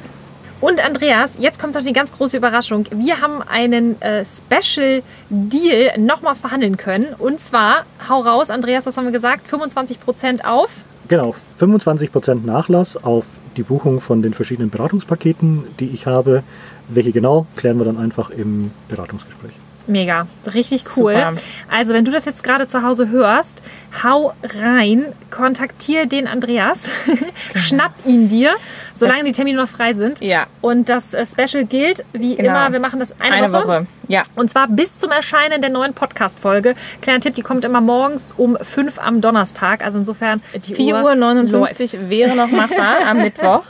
Speaker 2: Und Andreas, jetzt kommt noch die ganz große Überraschung. Wir haben einen äh, Special Deal nochmal verhandeln können. Und zwar, hau raus, Andreas, was haben wir gesagt? 25% auf.
Speaker 1: Genau, 25% Nachlass auf die Buchung von den verschiedenen Beratungspaketen, die ich habe. Welche genau, klären wir dann einfach im Beratungsgespräch.
Speaker 2: Mega, richtig cool.
Speaker 3: Super.
Speaker 2: Also, wenn du das jetzt gerade zu Hause hörst, hau rein, kontaktiere den Andreas, schnapp ihn dir, solange die Termine noch frei sind.
Speaker 3: Ja.
Speaker 2: Und das äh, Special gilt, wie
Speaker 3: Genau.
Speaker 2: immer, wir machen das eine,
Speaker 3: Eine Woche. Ja.
Speaker 2: Und zwar bis zum Erscheinen der neuen Podcast-Folge. Kleiner Tipp, die kommt immer morgens um 5 am Donnerstag. Also insofern die
Speaker 3: 4 Uhr 59 wäre noch machbar am Mittwoch.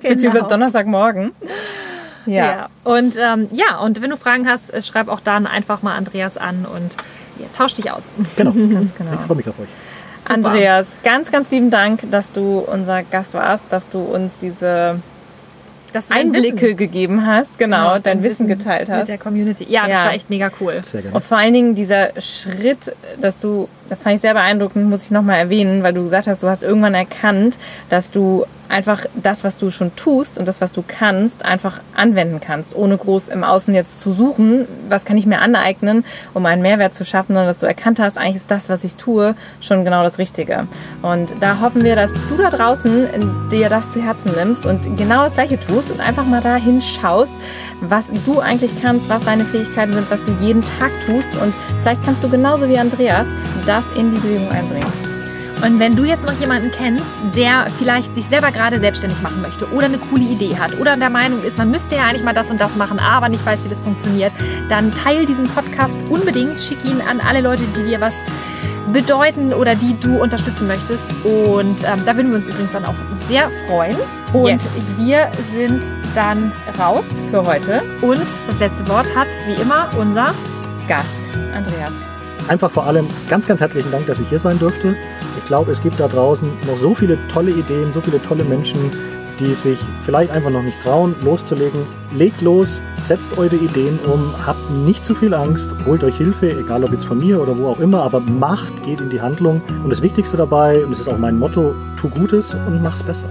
Speaker 3: Beziehungsweise Donnerstagmorgen.
Speaker 2: Ja.
Speaker 3: Ja.
Speaker 2: Und ähm, ja, und wenn du Fragen hast, äh, schreib auch dann einfach mal Andreas an und ja, tausch dich aus.
Speaker 1: Genau,
Speaker 3: Ganz genau.
Speaker 1: ich freue mich auf euch.
Speaker 3: Andreas, ganz, ganz lieben Dank, dass du unser Gast warst, dass du uns diese
Speaker 2: Das ist dein
Speaker 3: Einblicke
Speaker 2: Wissen.
Speaker 3: gegeben hast, genau,
Speaker 2: Genau,
Speaker 3: dein Wissen geteilt
Speaker 2: Mit
Speaker 3: hast.
Speaker 2: der Community. Ja, das
Speaker 3: Ja.
Speaker 2: war echt mega cool.
Speaker 1: Sehr gerne.
Speaker 3: Und vor allen Dingen dieser Schritt, dass du, das fand ich sehr beeindruckend, muss ich nochmal erwähnen, weil du gesagt hast, du hast irgendwann erkannt, dass du einfach das, was du schon tust und das, was du kannst, einfach anwenden kannst, ohne groß im Außen jetzt zu suchen, was kann ich mir aneignen, um einen Mehrwert zu schaffen, sondern dass du erkannt hast, eigentlich ist das, was ich tue, schon genau das Richtige. Und da hoffen wir, dass du da draußen dir das zu Herzen nimmst und genau das Gleiche tust und einfach mal da hinschaust, was du eigentlich kannst, was deine Fähigkeiten sind, was du jeden Tag tust und vielleicht kannst du genauso wie Andreas das in die Bewegung einbringen.
Speaker 2: Und wenn du jetzt noch jemanden kennst, der vielleicht sich selber gerade selbstständig machen möchte oder eine coole Idee hat oder der Meinung ist, man müsste ja eigentlich mal das und das machen, aber nicht weiß, wie das funktioniert, dann teil diesen Podcast unbedingt, schick ihn an alle Leute, die dir was bedeuten oder die du unterstützen möchtest. Und ähm, da würden wir uns übrigens dann auch sehr freuen. Und
Speaker 3: Yes.
Speaker 2: wir sind dann raus.
Speaker 3: Für heute
Speaker 2: Und das letzte Wort hat, wie immer, unser
Speaker 3: Gast Andreas.
Speaker 1: Einfach vor allem ganz, ganz herzlichen Dank, dass ich hier sein durfte. Ich glaube, es gibt da draußen noch so viele tolle Ideen, so viele tolle Menschen, die sich vielleicht einfach noch nicht trauen, loszulegen. Legt los, setzt eure Ideen um, habt nicht zu viel Angst, holt euch Hilfe, egal ob jetzt von mir oder wo auch immer, aber macht, geht in die Handlung. Und das Wichtigste dabei, und das ist auch mein Motto, tu Gutes und mach's besser.